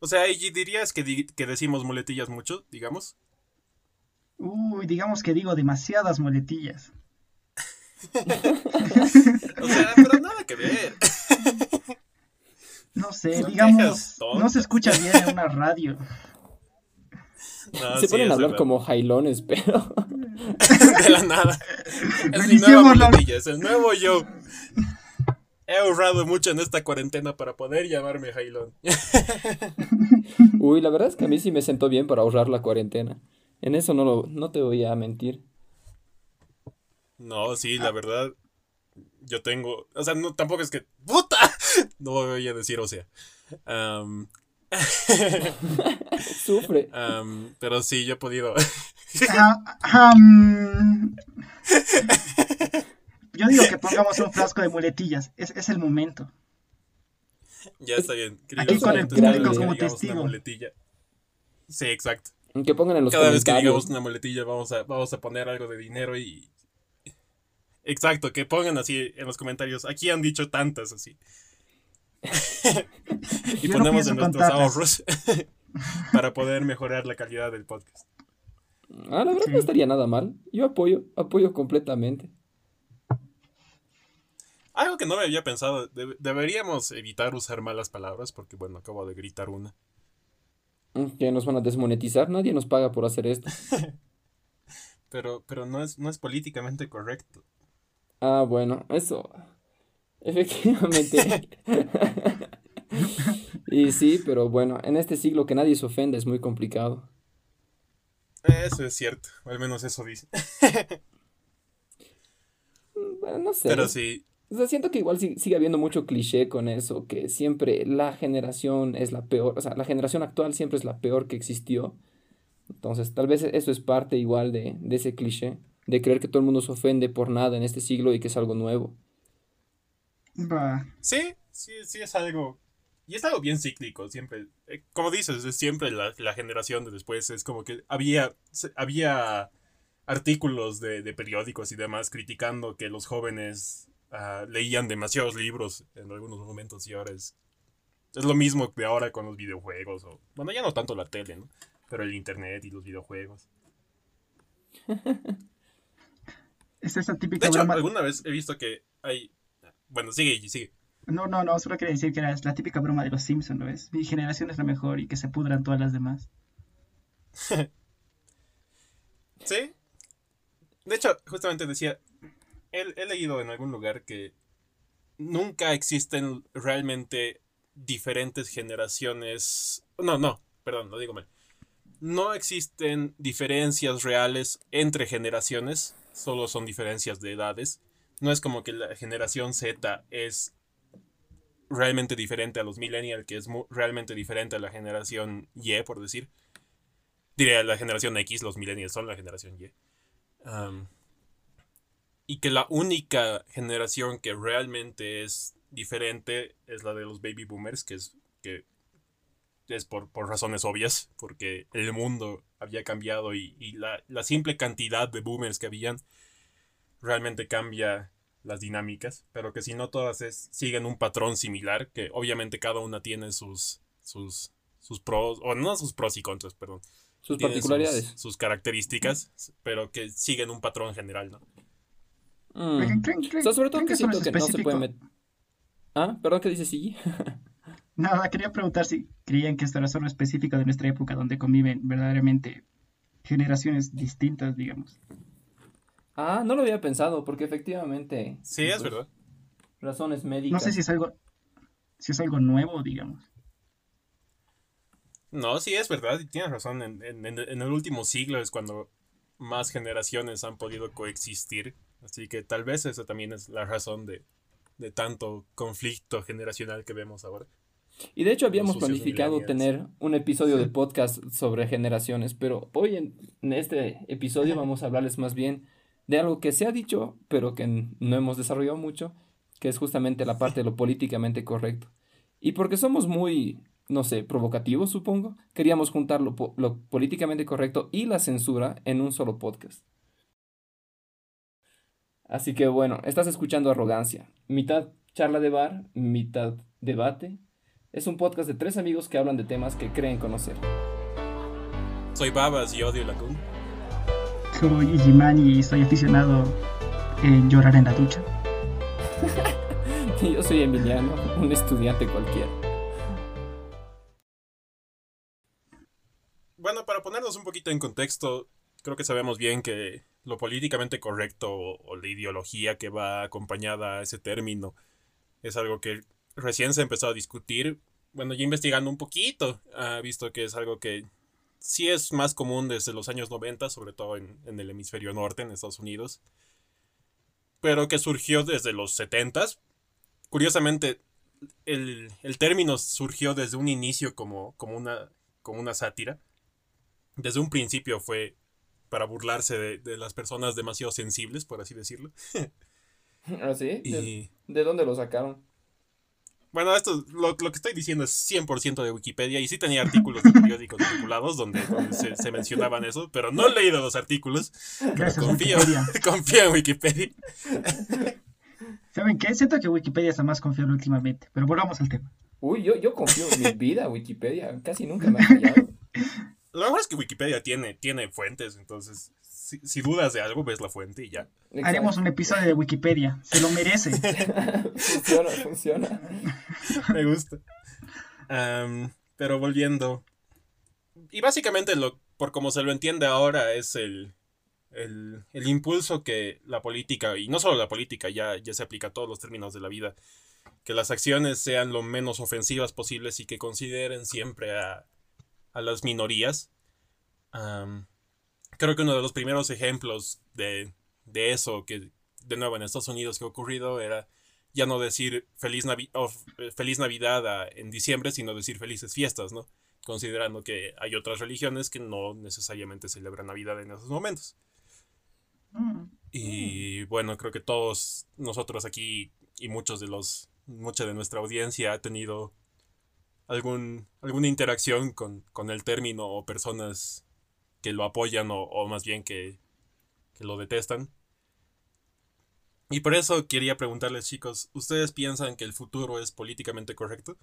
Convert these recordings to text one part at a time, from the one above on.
O sea, ¿y dirías que, que decimos muletillas mucho, digamos? Uy, digamos que digo demasiadas muletillas. o sea, pero nada que ver. No sé, digamos, no se escucha bien en una radio. se ponen a hablar como jailones, pero. De la nada. Es mi nueva muletilla, es el nuevo yo. He ahorrado mucho en esta cuarentena para poder llamarme Jailón. Uy, la verdad es que a mí sí me sentó bien para ahorrar la cuarentena. En eso no, lo, no te voy a mentir. No, sí, la verdad. Yo tengo. O sea, no, tampoco es que. ¡Puta! No voy a decir, o sea. Sufre. pero sí, yo he podido. Ah, yo digo que pongamos un frasco de muletillas. Es, es el momento. Ya está bien. Aquí con el público como testigo. Sí, exacto. Que pongan en los Cada vez que digamos una muletilla vamos a, vamos a poner algo de dinero y... Exacto, que pongan así en los comentarios. Aquí han dicho tantas así. y ponemos en nuestros ahorros para poder mejorar la calidad del podcast. Ah, la verdad no estaría nada mal. Yo apoyo, apoyo completamente. Algo que no me había pensado, deberíamos evitar usar malas palabras porque, bueno, acabo de gritar una. Mm, que nos van a desmonetizar, nadie nos paga por hacer esto. pero pero no, es, no es políticamente correcto. Ah, bueno, eso. Efectivamente. y sí, pero bueno, en este siglo que nadie se ofende es muy complicado. Eso es cierto, al menos eso dice. bueno, no sé. Pero sí, o sea, siento que igual sigue habiendo mucho cliché con eso, que siempre la generación es la peor, o sea, la generación actual siempre es la peor que existió. Entonces, tal vez eso es parte igual de, de ese cliché, de creer que todo el mundo se ofende por nada en este siglo y que es algo nuevo. Sí, sí, sí es algo. Y es algo bien cíclico, siempre. Eh, como dices, es siempre la, la, generación de después. Es como que había, había artículos de, de periódicos y demás criticando que los jóvenes Ah, leían demasiados libros en algunos momentos y ahora es, es lo mismo que ahora con los videojuegos. O, bueno, ya no tanto la tele, ¿no? Pero el internet y los videojuegos. es esa típica de hecho, alguna vez he visto que hay... Bueno, sigue, sigue. No, no, no, solo quería decir que era la típica broma de los Simpsons, ¿no ves? Mi generación es la mejor y que se pudran todas las demás. sí. De hecho, justamente decía, he, leído en algún lugar que nunca existen realmente diferentes generaciones. No, no, perdón, lo digo mal. No existen diferencias reales entre generaciones, solo son diferencias de edades. No es como que la generación Z es realmente diferente a los millennials, que es realmente diferente a la generación Y, por decir. Diría la generación X, los millennials son la generación Y y que la única generación que realmente es diferente es la de los baby boomers, que es, que es por, razones obvias, porque el mundo había cambiado y, la, simple cantidad de boomers que habían realmente cambia las dinámicas, pero que si no todas siguen un patrón similar, que obviamente cada una tiene sus, sus, sus pros, o no sus pros y contras, perdón. Sus particularidades. sus características, pero que siguen un patrón general, ¿no? Mm. sobre todo que siento que no se puede meter. Ah, perdón, ¿qué dices, sí? Nada, quería preguntar si creían que esto era solo específico de nuestra época, donde conviven verdaderamente generaciones distintas, digamos. Ah, no lo había pensado, porque efectivamente. Sí, es pues, verdad. Razones médicas. No sé si es algo, si es algo nuevo, digamos. No, sí, es verdad, y tienes razón. En, en el último siglo es cuando más generaciones han podido coexistir Así que tal vez esa también es la razón de, tanto conflicto generacional que vemos ahora. Y de hecho habíamos planificado tener un episodio de podcast sobre generaciones, pero hoy en, este episodio vamos a hablarles más bien de algo que se ha dicho, pero que no hemos desarrollado mucho, que es justamente la parte de lo políticamente correcto. Y porque somos muy, no sé, provocativos, supongo, queríamos juntar lo políticamente correcto y la censura en un solo podcast. Así que bueno, estás escuchando Arrogancia, mitad charla de bar, mitad debate, Es un podcast de tres amigos que hablan de temas que creen conocer. Soy Babas y odio la Kun. Soy Igimani y soy aficionado en llorar en la ducha. y yo soy Emiliano, un estudiante cualquiera. Bueno, para ponernos un poquito en contexto, creo que sabemos bien que lo políticamente correcto o, la ideología que va acompañada a ese término es algo que recién se empezó a discutir. Bueno, ya investigando un poquito, ha visto que es algo que sí es más común desde los años 90, sobre todo en, el hemisferio norte, en Estados Unidos, pero que surgió desde los 70. Curiosamente, el, término surgió desde un inicio como, como, una, como una sátira. Desde un principio fue para burlarse de, las personas demasiado sensibles, por así decirlo. ¿Ah, sí? ¿De, dónde lo sacaron? Bueno, esto, lo, que estoy diciendo es 100% de Wikipedia y sí tenía artículos de periódicos vinculados donde, se, mencionaban eso, pero no he leído los artículos. confío, confío en Wikipedia. ¿Saben qué? Siento que Wikipedia está más confiable últimamente, pero volvamos al tema. Uy, yo, yo confío en mi vida en Wikipedia, casi nunca me ha fallado. Lo mejor es que Wikipedia tiene, tiene fuentes, entonces si, dudas de algo, ves la fuente y ya. Haremos un episodio de Wikipedia, se lo merece. funciona, funciona. Me gusta. pero volviendo. Y básicamente, lo, por como se lo entiende ahora, es el, el, impulso que la política, y no solo la política, ya, ya se aplica a todos los términos de la vida, que las acciones sean lo menos ofensivas posibles y que consideren siempre a, a las minorías. creo que uno de los primeros ejemplos de, de, eso, que de nuevo en Estados Unidos que ha ocurrido, era ya no decir feliz, eh, feliz Navidad en diciembre, sino decir felices fiestas, ¿no? Considerando que hay otras religiones que no necesariamente celebran Navidad en esos momentos. Mm. Y bueno, creo que todos nosotros aquí y muchos de los, mucha de nuestra audiencia ha tenido algún, alguna interacción con, el término o personas que lo apoyan o, más bien que, que, lo detestan. Y por eso quería preguntarles chicos, ¿ustedes piensan que el futuro es políticamente correcto?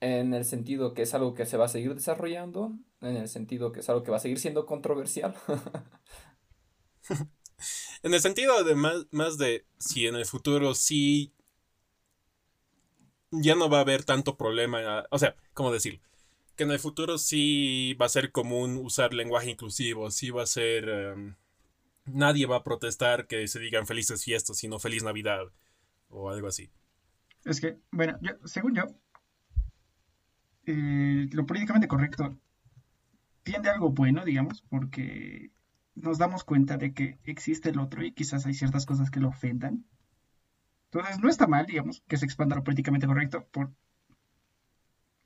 En el sentido que es algo que se va a seguir desarrollando, en el sentido que es algo que va a seguir siendo controversial. en el sentido de más, más de si en el futuro sí ya no va a haber tanto problema. O sea, ¿cómo decirlo? Que en el futuro sí va a ser común usar lenguaje inclusivo, sí va a ser... Em, nadie va a protestar que se digan felices fiestas, sino feliz Navidad o algo así. Es que, bueno, según yo, eh, lo políticamente correcto tiende a algo bueno, digamos, porque nos damos cuenta de que existe el otro y quizás hay ciertas cosas que lo ofendan. Entonces, no está mal, digamos, que se expanda lo políticamente correcto. Por...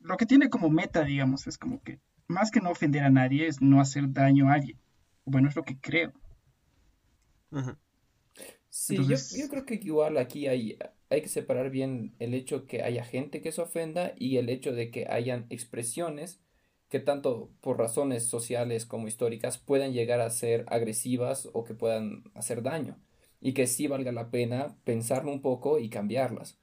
Lo que tiene como meta, digamos, es como que más que no ofender a nadie, es no hacer daño a alguien. Bueno, es lo que creo. Sí, yo, creo que igual aquí hay, hay que separar bien el hecho que haya gente que se ofenda y el hecho de que hayan expresiones que tanto por razones sociales como históricas puedan llegar a ser agresivas o que puedan hacer daño y que sí valga la pena pensarlo un poco y cambiarlas.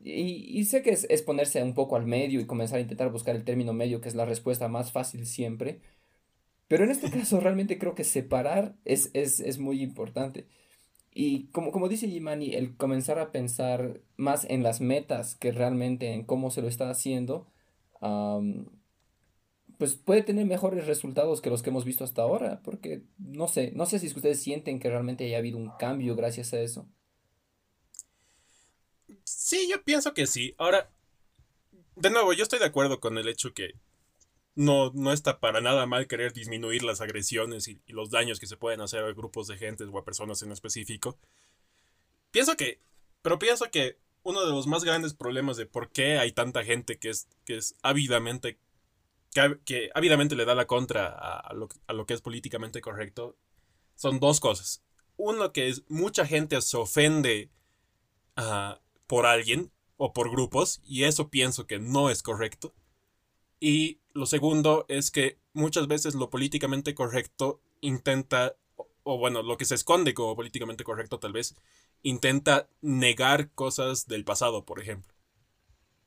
Y, sé que es, ponerse un poco al medio y comenzar a intentar buscar el término medio, que es la respuesta más fácil siempre. Pero en este caso realmente creo que separar es, es, muy importante. Y como, como dice Jimani, el comenzar a pensar más en las metas que realmente en cómo se lo está haciendo, pues puede tener mejores resultados que los que hemos visto hasta ahora, porque no sé, no sé si ustedes sienten que realmente haya habido un cambio gracias a eso. Sí, yo pienso que sí. Ahora, de nuevo, yo estoy de acuerdo con el hecho que no, no está para nada mal querer disminuir las agresiones y, los daños que se pueden hacer a grupos de gente o a personas en específico. Pienso que, pero pienso que uno de los más grandes problemas de por qué hay tanta gente que es, que es ávidamente que, ávidamente le da la contra a, lo, que es políticamente correcto son dos cosas. Uno que es mucha gente se ofende ah, por alguien o por grupos y eso pienso que no es correcto. Y lo segundo es que muchas veces lo políticamente correcto intenta, o, bueno, lo que se esconde como políticamente correcto tal vez, intenta negar cosas del pasado, por ejemplo.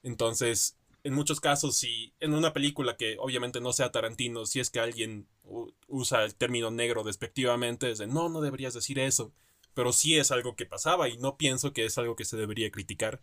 Entonces, en muchos casos, si en una película que obviamente no sea Tarantino, si es que alguien usa el término negro despectivamente, es de no, no deberías decir eso. Pero sí es algo que pasaba y no pienso que es algo que se debería criticar.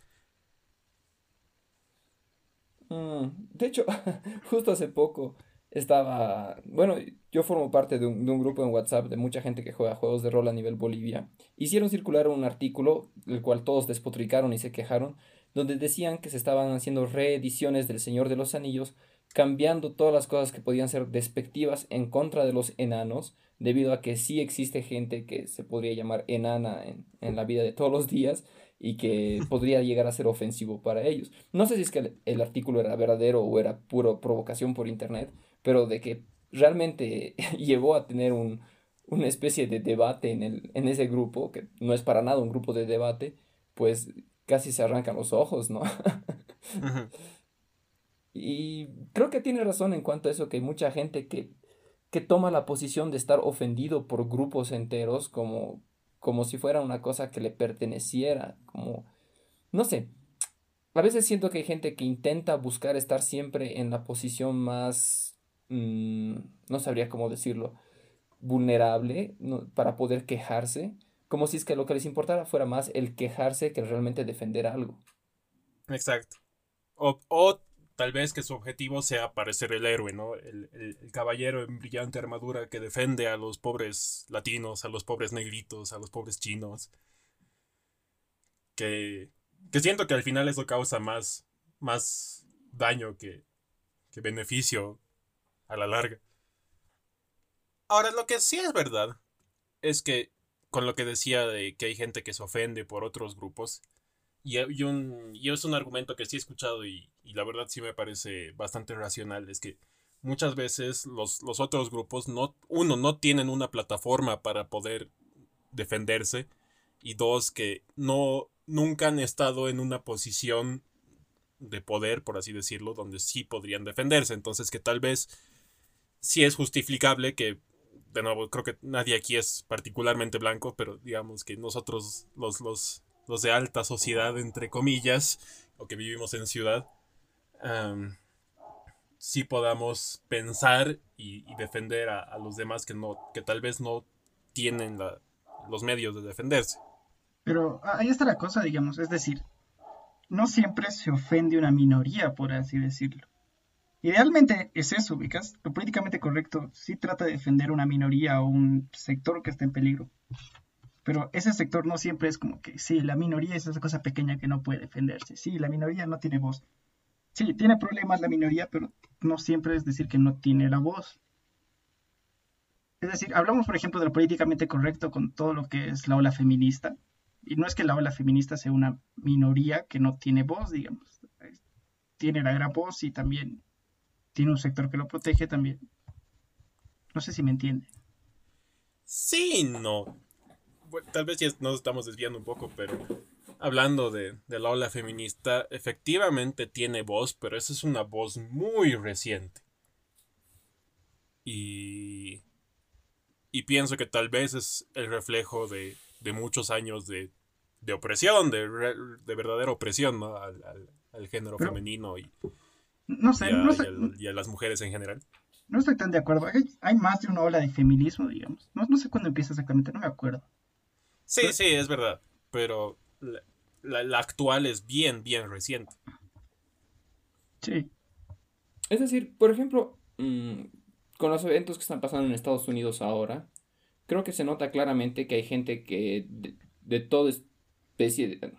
Mm, de hecho, justo hace poco estaba, bueno, yo formo parte de un, de un, grupo en WhatsApp de mucha gente que juega juegos de rol a nivel Bolivia. Hicieron circular un artículo, el cual todos despotricaron y se quejaron, donde decían que se estaban haciendo reediciones del Señor de los Anillos, cambiando todas las cosas que podían ser despectivas en contra de los enanos, debido a que sí existe gente que se podría llamar enana en, en la vida de todos los días y que podría llegar a ser ofensivo para ellos. No sé si es que el, artículo era verdadero o era puro provocación por internet, pero de que realmente llevó a tener un, una especie de debate en, el, en ese grupo, que no es para nada un grupo de debate, pues casi se arrancan los ojos, ¿no? Y creo que tiene razón en cuanto a eso, que hay mucha gente que, que toma la posición de estar ofendido por grupos enteros como, como si fuera una cosa que le perteneciera, como, no sé, a veces siento que hay gente que intenta buscar estar siempre en la posición más, mm, no sabría cómo decirlo, vulnerable para poder quejarse, como si es que lo que les importara fuera más el quejarse que realmente defender algo. Exacto. O, o tal vez que su objetivo sea parecer el héroe, ¿no? El, el, caballero en brillante armadura que defiende a los pobres latinos, a los pobres negritos, a los pobres chinos. Que, que siento que al final eso causa más, más daño que, que beneficio a la larga. Ahora, lo que sí es verdad es que, con lo que decía de que hay gente que se ofende por otros grupos, y, y, un, y es un argumento que sí he escuchado y, y, la verdad sí me parece bastante racional, es que muchas veces los, los otros grupos, no, uno, no tienen una plataforma para poder defenderse y dos, que no, nunca han estado en una posición de poder, por así decirlo, donde sí podrían defenderse. Entonces que tal vez sí es justificable que, de nuevo, creo que nadie aquí es particularmente blanco, pero digamos que nosotros los, los los de alta sociedad, entre comillas, o que vivimos en ciudad, sí podamos pensar y, defender a, los demás que, no, que tal vez no tienen los medios de defenderse. Pero ahí está la cosa, digamos, es decir, no siempre se ofende una minoría, por así decirlo. Idealmente es eso, ubicas. Lo políticamente correcto sí trata de defender una minoría o un sector que está en peligro. Pero ese sector no siempre es como que, sí, la minoría es esa cosa pequeña que no puede defenderse. Sí, la minoría no tiene voz. Sí, tiene problemas la minoría, pero no siempre es decir que no tiene la voz. Es decir, hablamos, por ejemplo, de lo políticamente correcto con todo lo que es la ola feminista. Y no es que la ola feminista sea una minoría que no tiene voz, digamos. Tiene la gran voz y también tiene un sector que lo protege también. No sé si me entiende. Sí, no tal vez ya nos estamos desviando un poco, pero hablando de, la ola feminista, efectivamente tiene voz, pero esa es una voz muy reciente. Y, y pienso que tal vez es el reflejo de, muchos años de, opresión, de, de, verdadera opresión ¿no? al, género femenino y, no sé, y, a, las mujeres en general. No estoy tan de acuerdo. Hay, más de una ola de feminismo, digamos. No, no sé cuándo empieza exactamente, no me acuerdo. Sí, sí, es verdad. Pero la, actual es bien, bien reciente. Sí. Es decir, por ejemplo, mm, con los eventos que están pasando en Estados Unidos ahora, creo que se nota claramente que hay gente que de, de toda especie de,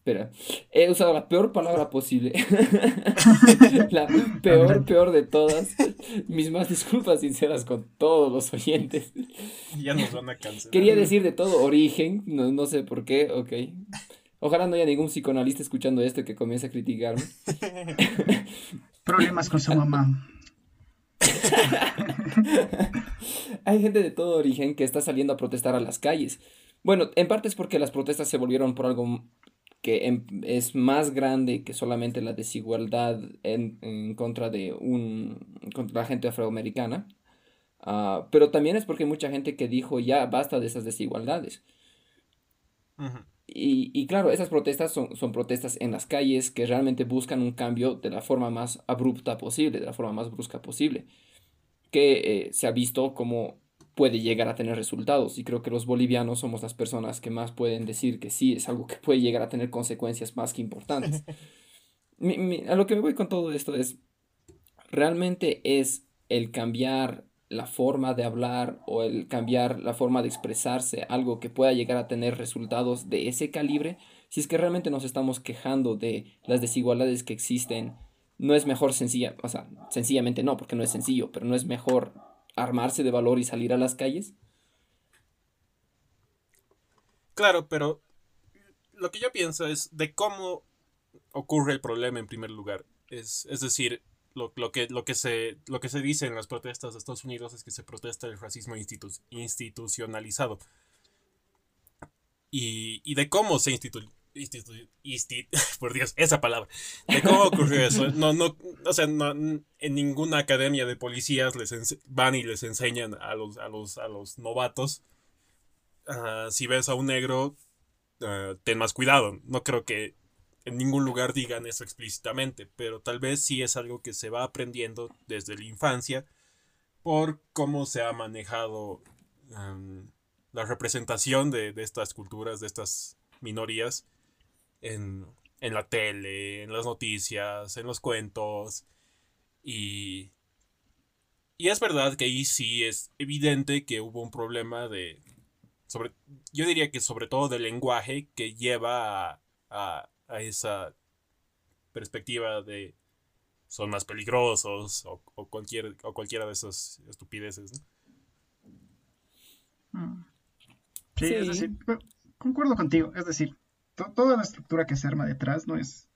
Espera, he usado la peor palabra posible. la peor, peor de todas. Mis más disculpas sinceras con todos los oyentes. Ya nos van a cancelar. Quería decir de todo origen, no, no sé por qué, ok. Ojalá no haya ningún psicoanalista escuchando esto que comience a criticarme. Problemas con su mamá. Hay gente de todo origen que está saliendo a protestar a las calles. Bueno, en parte es porque las protestas se volvieron por algo que em, es más grande que solamente la desigualdad en, contra de un contra la gente afroamericana ah, pero también es porque hay mucha gente que dijo ya basta de esas desigualdades y, y, claro, esas protestas son, son, protestas en las calles que realmente buscan un cambio de la forma más abrupta posible, de la forma más brusca posible, que eh, se ha visto como puede llegar a tener resultados. Y creo que los bolivianos somos las personas que más pueden decir que sí, es algo que puede llegar a tener consecuencias más que importantes. a lo que me voy con todo esto es, realmente es el cambiar la forma de hablar o el cambiar la forma de expresarse, algo que pueda llegar a tener resultados de ese calibre, si es que realmente nos estamos quejando de las desigualdades que existen, no es mejor sencilla, o sea, sencillamente no, porque no es sencillo, pero no es mejor armarse de valor y salir a las calles. Claro, pero lo que yo pienso es de cómo ocurre el problema en primer lugar. Es, es decir, lo, que, lo, que se, lo que se dice en las protestas de Estados Unidos es que se protesta el racismo institucionalizado. Y, y, de cómo se institu, por Dios, esa palabra. De cómo ocurrió eso. No, no, o sea, no, en ninguna academia de policías les van y les enseñan a los, a los, a los novatos. Ah, si ves a un negro, uh, ten más cuidado. No creo que en ningún lugar digan eso explícitamente, pero tal vez sí es algo que se va aprendiendo desde la infancia por cómo se ha manejado la representación de, estas culturas, de estas minorías en, en, la tele, en las noticias, en los cuentos. Y, y es verdad que ahí sí es evidente que hubo un problema de... Sobre, yo diría que sobre todo del lenguaje que lleva a a esa perspectiva de son más peligrosos o, cualquier, o cualquiera de esas estupideces. Mm. Sí, es decir, concuerdo contigo. Es decir, toda la estructura que se arma detrás no es,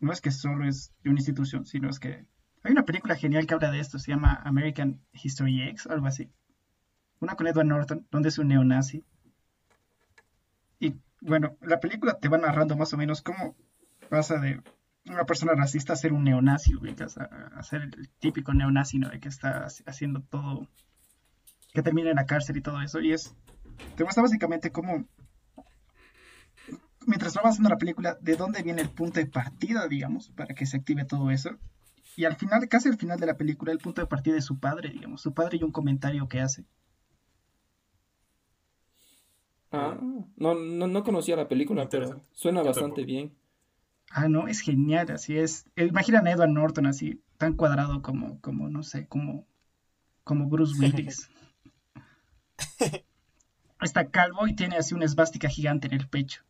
no es que solo es de una institución, sino es que hay una película genial que habla de esto, se llama American History X, algo así. Una con Edward Norton, donde es un neonazi bueno, la película te va narrando más o menos cómo pasa de una persona racista a ser un neonazi, a, ser el típico neonazi, ¿no? De que está haciendo todo, que termina en la cárcel y todo eso. Y es, te muestra básicamente cómo, mientras va avanzando la película, de dónde viene el punto de partida, digamos, para que se active todo eso. Y al final, casi al final de la película, el punto de partida es su padre, digamos, su padre y un comentario que hace. Ah, no, no, no conocía la película, pero suena bastante bien. Ah, no, es genial, así es. Eh, Imagina a Edward Norton así, tan cuadrado como, como no sé, como, como Bruce Willis. Está calvo y tiene así una esvástica gigante en el pecho.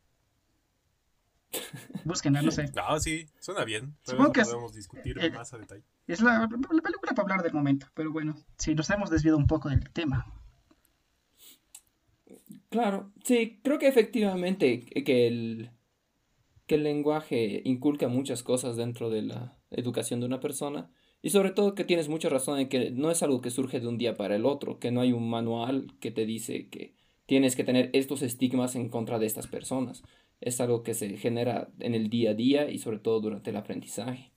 Búsquenla, no sé. No, sí, suena bien. Supongo que podemos discutir eh, más a detalle. Es la, la, película para hablar del momento, pero bueno, sí, nos hemos desviado un poco del tema. Claro, sí, creo que efectivamente que el, que el lenguaje inculca muchas cosas dentro de la educación de una persona y sobre todo que tienes mucha razón en que no es algo que surge de un día para el otro, que no hay un manual que te dice que tienes que tener estos estigmas en contra de estas personas. Es algo que se genera en el día a día y sobre todo durante el aprendizaje.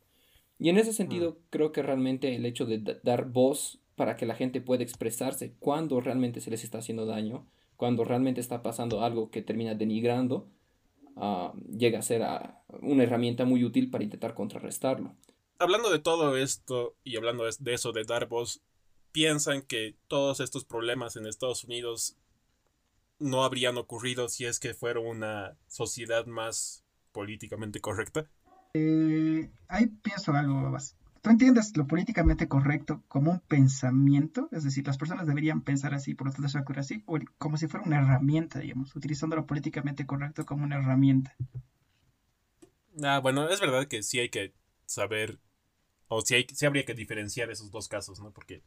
Y en ese sentido, mm. creo que realmente el hecho de dar voz para que la gente pueda expresarse cuando realmente se les está haciendo daño cuando realmente está pasando algo que termina denigrando, ah, llega a ser ah, una herramienta muy útil para intentar contrarrestarlo. Hablando de todo esto y hablando de eso de dar voz, ¿piensan que todos estos problemas en Estados Unidos no habrían ocurrido si es que fuera una sociedad más políticamente correcta? Eh, ahí pienso algo más. ¿Tú entiendes lo políticamente correcto como un pensamiento? Es decir, las personas deberían pensar así, por lo tanto se ocurre así, o como si fuera una herramienta, digamos, utilizando lo políticamente correcto como una herramienta. Ah, bueno, es verdad que sí hay que saber, o sí, hay, sí habría que diferenciar esos dos casos, ¿no? Porque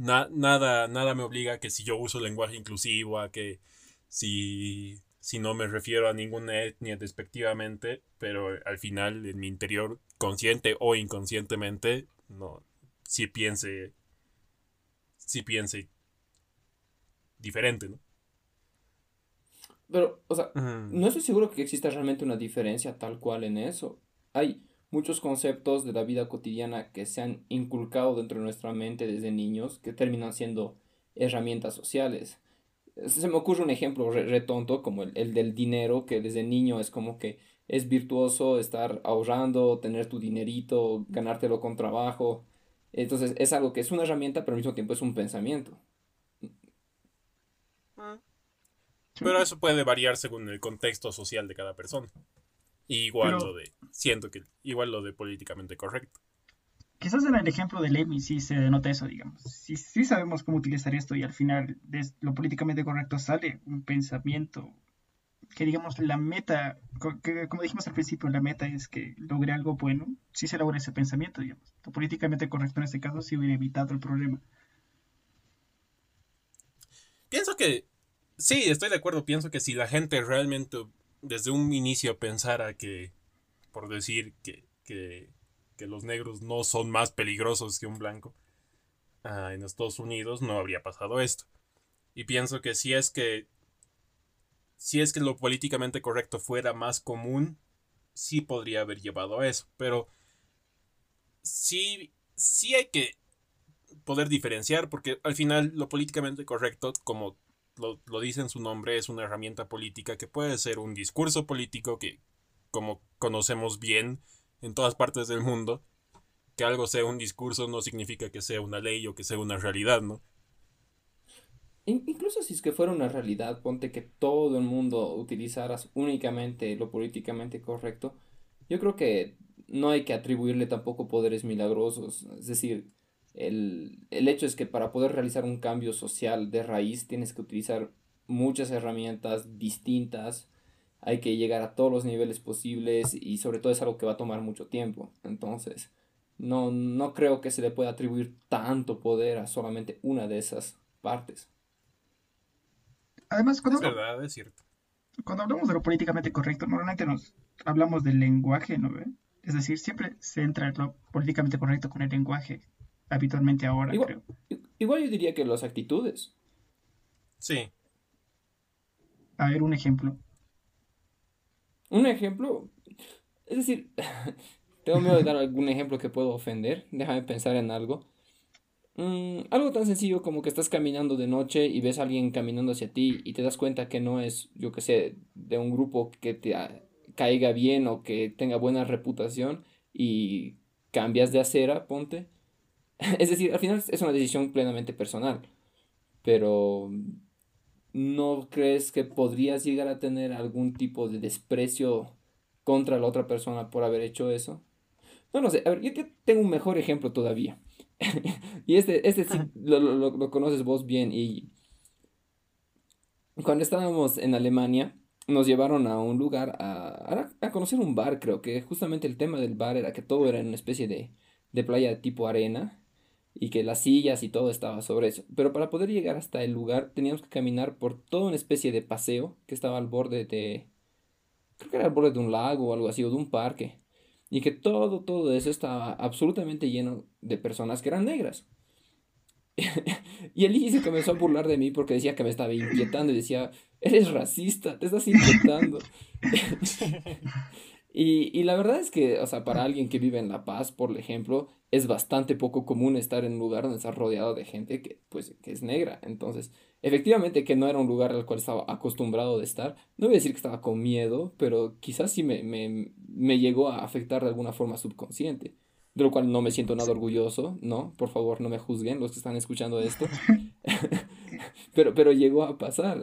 nada, nada me obliga a que si yo uso lenguaje inclusivo, a que si si no me refiero a ninguna etnia despectivamente, pero al final en mi interior, consciente o inconscientemente, no, si piense, si piense diferente, ¿no? Pero, o sea, no estoy seguro que exista realmente una diferencia tal cual en eso. Hay muchos conceptos de la vida cotidiana que se han inculcado dentro de nuestra mente desde niños que terminan siendo herramientas sociales Se me ocurre un ejemplo retonto como el, el, del dinero, que desde niño es como que es virtuoso estar ahorrando, tener tu dinerito, ganártelo con trabajo. Entonces es algo que es una herramienta, pero al mismo tiempo es un pensamiento. Ah. Pero eso puede variar según el contexto social de cada persona. Igual lo de, siento que igual lo de políticamente correcto. Quizás en el ejemplo de Lemmy sí se denota eso, digamos. Sí, sí sabemos cómo utilizar esto y al final de lo políticamente correcto sale un pensamiento que, digamos, la meta, que, como dijimos al principio, la meta es que logre algo bueno. Si se logra ese pensamiento, digamos. Lo políticamente correcto en este caso sí hubiera evitado el problema. Pienso que, sí, estoy de acuerdo. Pienso que si la gente realmente desde un inicio pensara que, por decir que, que que los negros no son más peligrosos que un blanco ah, en Estados Unidos, no habría pasado esto. Y pienso que si es que si es que lo políticamente correcto fuera más común, sí podría haber llevado a eso. Pero sí, sí hay que poder diferenciar, porque al final lo políticamente correcto, como lo, lo, dice en su nombre, es una herramienta política que puede ser un discurso político que, como conocemos bien, en todas partes del mundo, que algo sea un discurso no significa que sea una ley o que sea una realidad, ¿no? Incluso si es que fuera una realidad, ponte que todo el mundo utilizara únicamente lo políticamente correcto, yo creo que no hay que atribuirle tampoco poderes milagrosos. Es decir, el, el hecho es que para poder realizar un cambio social de raíz tienes que utilizar muchas herramientas distintas, hay que llegar a todos los niveles posibles y sobre todo es algo que va a tomar mucho tiempo. Entonces, no, no creo que se le pueda atribuir tanto poder a solamente una de esas partes. Además, cuando, es verdad, es cierto. Cuando hablamos de lo políticamente correcto, normalmente nos hablamos del lenguaje, ¿no ve? Es decir, siempre se entra en lo políticamente correcto con el lenguaje, habitualmente ahora, igual, creo. Igual yo diría que las actitudes. Sí. A ver, un ejemplo. Un ejemplo, es decir, tengo miedo de dar algún ejemplo que puedo ofender, déjame pensar en algo. Mm, algo tan sencillo como que estás caminando de noche y ves a alguien caminando hacia ti y te das cuenta que no es, yo que sé, de un grupo que te caiga bien o que tenga buena reputación y cambias de acera, ponte. Es decir, al final es una decisión plenamente personal. Pero ¿no crees que podrías llegar a tener algún tipo de desprecio contra la otra persona por haber hecho eso? No, no sé, a ver, yo tengo un mejor ejemplo todavía. y este, este sí lo, lo, lo, conoces vos bien. Y cuando estábamos en Alemania, nos llevaron a un lugar a, a, conocer un bar, creo que justamente el tema del bar era que todo era en una especie de, de playa tipo arena y que las sillas y todo estaba sobre eso. Pero para poder llegar hasta el lugar teníamos que caminar por toda una especie de paseo que estaba al borde de... Creo que era al borde de un lago o algo así, o de un parque. Y que todo, todo eso estaba absolutamente lleno de personas que eran negras. y el se comenzó a burlar de mí porque decía que me estaba inquietando y decía, eres racista, te estás inquietando. y, y la verdad es que, o sea, para alguien que vive en La Paz, por ejemplo, es bastante poco común estar en un lugar donde estás rodeado de gente que, pues, que es negra. Entonces, efectivamente que no era un lugar al cual estaba acostumbrado de estar. No voy a decir que estaba con miedo, pero quizás sí me, me, me llegó a afectar de alguna forma subconsciente. De lo cual no me siento nada orgulloso, ¿no? Por favor, no me juzguen los que están escuchando esto. pero, pero llegó a pasar.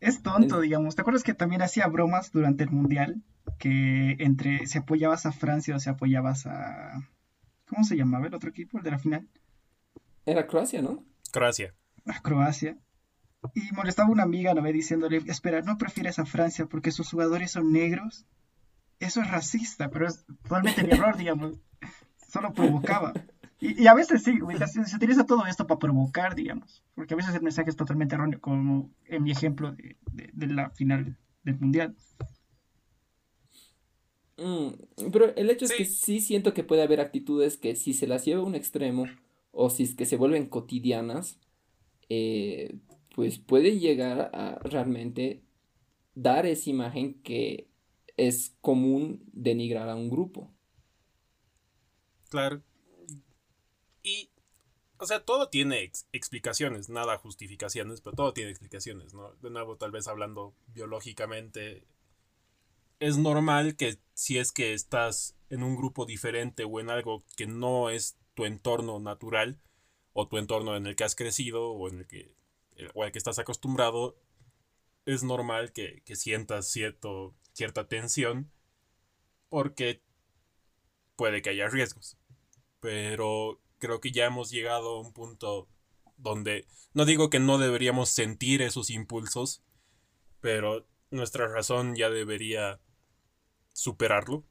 Es tonto, digamos. ¿Te acuerdas que también hacía bromas durante el Mundial? Que entre si apoyabas a Francia o si apoyabas a ¿Cómo se llamaba el otro equipo, el de la final? Era Croacia, ¿no? Croacia. A Croacia. Y molestaba a una amiga, ¿no ve? Diciéndole, espera, ¿no prefieres a Francia porque sus jugadores son negros? Eso es racista, pero es totalmente mi error, digamos. Solo provocaba. Y, a veces sí, se, utiliza todo esto para provocar, digamos. Porque a veces el mensaje es totalmente erróneo, como en mi ejemplo de, de la final del Mundial. Mm, pero el hecho es que sí siento que puede haber actitudes que si se las lleva a un extremo o si es que se vuelven cotidianas, eh, pues puede llegar a realmente dar esa imagen que es común denigrar a un grupo. Claro. O sea, todo tiene explicaciones, nada justificaciones, pero todo tiene explicaciones, ¿no? De nuevo, tal vez hablando biológicamente, es normal que si es que estás en un grupo diferente o en algo que no es tu entorno natural o tu entorno en el que has crecido o en el que o al que estás acostumbrado, es normal que, que sientas cierto, cierta tensión porque puede que haya riesgos. Pero creo que ya hemos llegado a un punto donde no digo que no deberíamos sentir esos impulsos, pero nuestra razón ya debería superarlo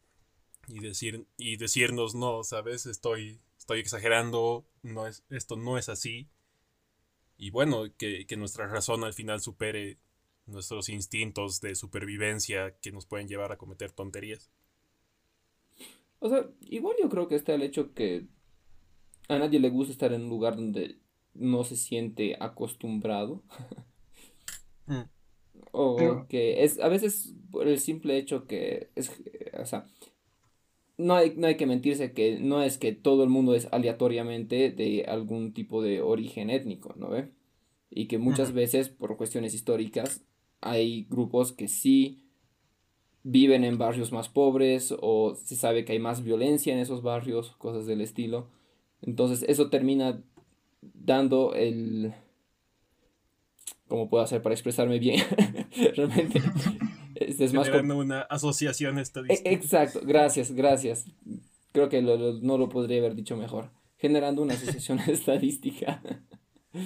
y decir y decirnos no, sabes, estoy estoy exagerando, no es esto no es así. Y bueno, que, que nuestra razón al final supere nuestros instintos de supervivencia que nos pueden llevar a cometer tonterías. O sea, igual yo creo que está el hecho que a nadie le gusta estar en un lugar donde no se siente acostumbrado. Mm. O que es a veces por el simple hecho que es, o sea, no hay, no hay que mentirse que no es que todo el mundo es aleatoriamente de algún tipo de origen étnico, ¿no ve? Y que muchas veces por cuestiones históricas hay grupos que sí viven en barrios más pobres o se sabe que hay más violencia en esos barrios, cosas del estilo. Entonces eso termina dando el... ¿Cómo puedo hacer para expresarme bien? Realmente es, más... una asociación estadística. E, exacto, gracias, gracias. Creo que no lo podría haber dicho mejor. Generando una asociación estadística.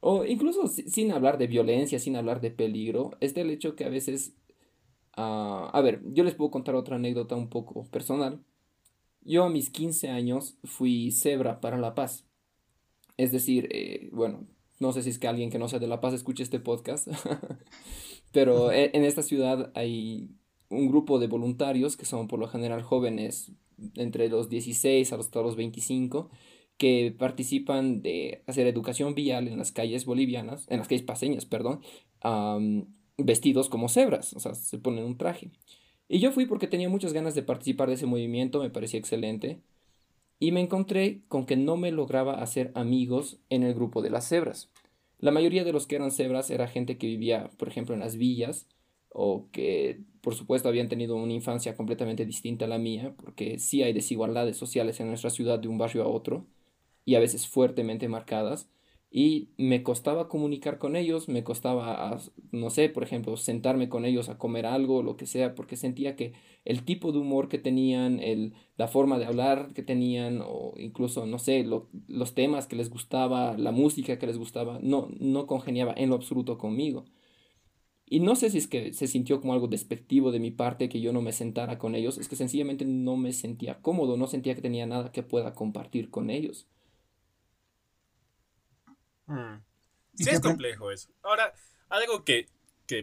o incluso sin hablar de violencia, sin hablar de peligro, es del hecho que a veces... Ah, a ver, yo les puedo contar otra anécdota un poco personal. Yo a mis 15 años fui cebra para La Paz. Es decir, eh, bueno, no sé si es que alguien que no sea de La Paz escuche este podcast, pero en esta ciudad hay un grupo de voluntarios que son por lo general jóvenes entre los 16 hasta los 25 que participan de hacer educación vial en las calles bolivianas, en las calles paseñas, perdón, vestidos como cebras, o sea, se ponen un traje. Y yo fui porque tenía muchas ganas de participar de ese movimiento, me parecía excelente. Y me encontré con que no me lograba hacer amigos en el grupo de las cebras. La mayoría de los que eran cebras era gente que vivía, por ejemplo, en las villas o que, por supuesto, habían tenido una infancia completamente distinta a la mía, porque sí hay desigualdades sociales en nuestra ciudad de un barrio a otro y a veces fuertemente marcadas y me costaba comunicar con ellos, me costaba, no sé, por ejemplo, sentarme con ellos a comer algo, lo que sea, porque sentía que el tipo de humor que tenían, el, la forma de hablar que tenían, o incluso, no sé, los temas que les gustaba, la música que les gustaba, no, no congeniaba en lo absoluto conmigo. Y no sé si es que se sintió como algo despectivo de mi parte que yo no me sentara con ellos, es que sencillamente no me sentía cómodo, no sentía que tenía nada que pueda compartir con ellos. Mm. Sí, es complejo eso. Ahora, algo que,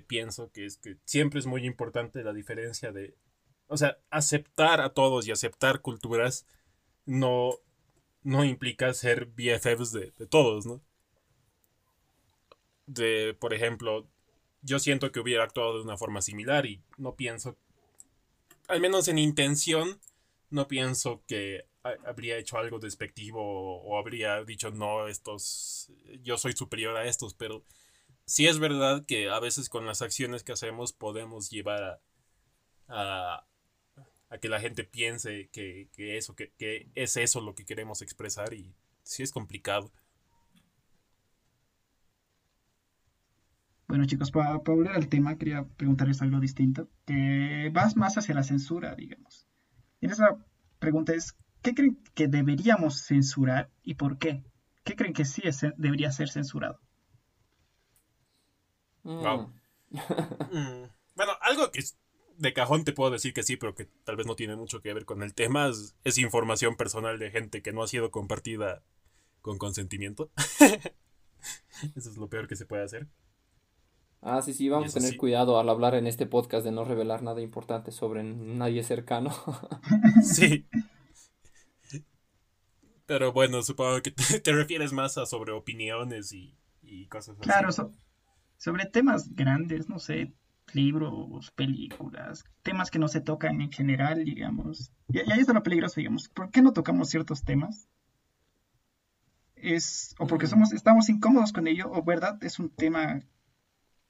pienso que es que siempre es muy importante la diferencia de. O sea, aceptar a todos y aceptar culturas no, no implica ser BFFs de, de todos, ¿no? De, por ejemplo, yo siento que hubiera actuado de una forma similar y no pienso, al menos en intención, no pienso que habría hecho algo despectivo o, habría dicho no, estos, yo soy superior a estos, pero sí es verdad que a veces con las acciones que hacemos podemos llevar a, a, que la gente piense que, eso, que, que, es eso lo que queremos expresar y sí es complicado. Bueno chicos, para, volver al tema, quería preguntarles algo distinto, que vas más hacia la censura, digamos. Y esa pregunta es, ¿qué creen que deberíamos censurar y por qué? ¿Qué creen que sí debería ser censurado? Wow. Mm. Mm. Bueno, algo que de cajón te puedo decir que sí, pero que tal vez no tiene mucho que ver con el tema, es, información personal de gente que no ha sido compartida con consentimiento. Eso es lo peor que se puede hacer. Ah, sí, sí, vamos a tener cuidado al hablar en este podcast de no revelar nada importante sobre nadie cercano. sí. Pero bueno, supongo que te, refieres más a sobre opiniones y, cosas así. Claro, sobre temas grandes, no sé, libros, películas, temas que no se tocan en general, digamos. Y, ahí está lo peligroso, digamos. ¿Por qué no tocamos ciertos temas? es, o porque somos, estamos incómodos con ello, o verdad es un tema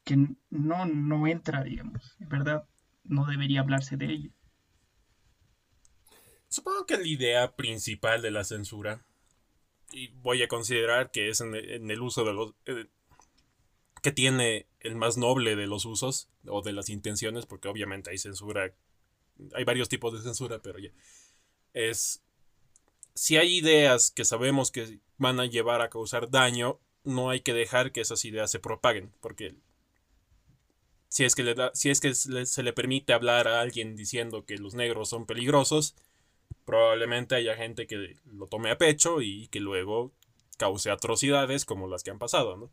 que no, no entra, digamos. En verdad, no debería hablarse de ello. Supongo que la idea principal de la censura, y voy a considerar que es en, el uso de los... Eh, que tiene el más noble de los usos o de las intenciones, porque obviamente hay censura, hay varios tipos de censura, pero ya. Es si hay ideas que sabemos que van a llevar a causar daño, no hay que dejar que esas ideas se propaguen, porque si es que, le da, si es que se le permite hablar a alguien diciendo que los negros son peligrosos, probablemente haya gente que lo tome a pecho y que luego cause atrocidades como las que han pasado, ¿no?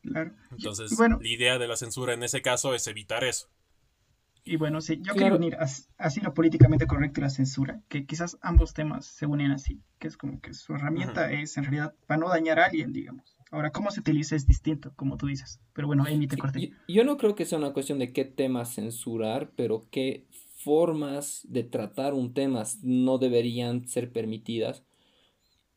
Claro. Entonces, la idea de la censura en ese caso es evitar eso. Y bueno, sí, yo quiero unir así lo políticamente correcto y la censura, que quizás ambos temas se unen así, que es como que su herramienta es en realidad para no dañar a alguien, digamos. Ahora, cómo se utiliza es distinto, como tú dices. Pero bueno, Amy, te corté. Yo, no creo que sea una cuestión de qué temas censurar, pero qué formas de tratar un tema no deberían ser permitidas.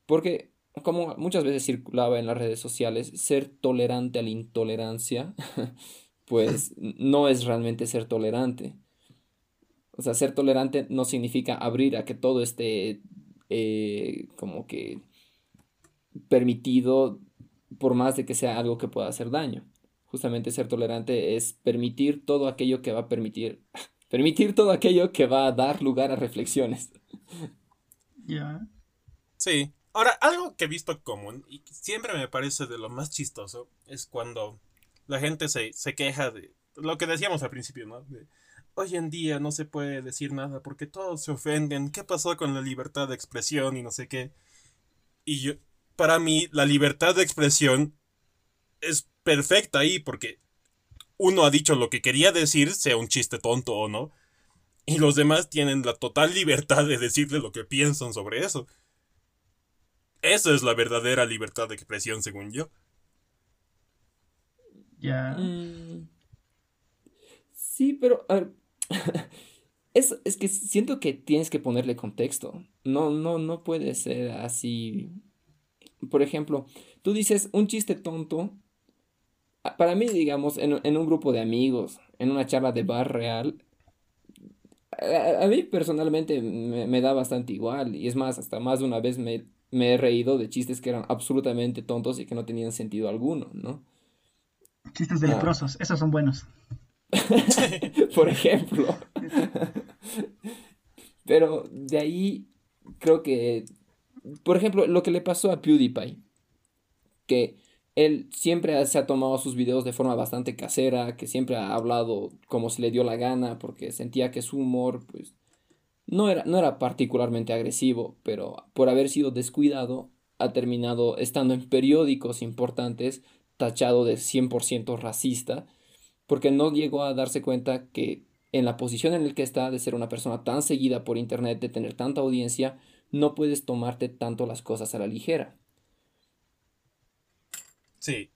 Porque, como muchas veces circulaba en las redes sociales, ser tolerante a la intolerancia pues no es realmente ser tolerante. O sea, ser tolerante no significa abrir a que todo esté eh, como que permitido por más de que sea algo que pueda hacer daño. Justamente ser tolerante es permitir todo aquello que va a permitir, permitir todo aquello que va a dar lugar a reflexiones. Ya. Sí. Ahora, algo que he visto común y siempre me parece de lo más chistoso es cuando la gente se, queja de lo que decíamos al principio, ¿no? hoy en día no se puede decir nada porque todos se ofenden. ¿Qué pasó con la libertad de expresión y no sé qué? Y yo, para mí, la libertad de expresión es perfecta ahí porque uno ha dicho lo que quería decir, sea un chiste tonto o no, y los demás tienen la total libertad de decirle lo que piensan sobre eso. Esa es la verdadera libertad de expresión, según yo. Ya. Mm. Sí, pero es, es, que siento que tienes que ponerle contexto. No, no, no puede ser así. Por ejemplo, tú dices un chiste tonto. Para mí, digamos, en, en un grupo de amigos, en una charla de bar real, a, mí personalmente me, me, da bastante igual. Y es más, hasta más de una vez me, me he reído de chistes que eran absolutamente tontos y que no tenían sentido alguno, ¿no? Chistes de ah. leprosos, esos son buenos. Por ejemplo. Pero de ahí creo que, por ejemplo, lo que le pasó a PewDiePie, que él siempre se ha tomado sus videos de forma bastante casera, que siempre ha hablado como se le dio la gana, porque sentía que su humor, pues, no era, no era particularmente agresivo, pero por haber sido descuidado, ha terminado estando en periódicos importantes tachado de 100% racista, porque no llegó a darse cuenta que en la posición en la que está, de ser una persona tan seguida por Internet, de tener tanta audiencia, no puedes tomarte tanto las cosas a la ligera. Sí.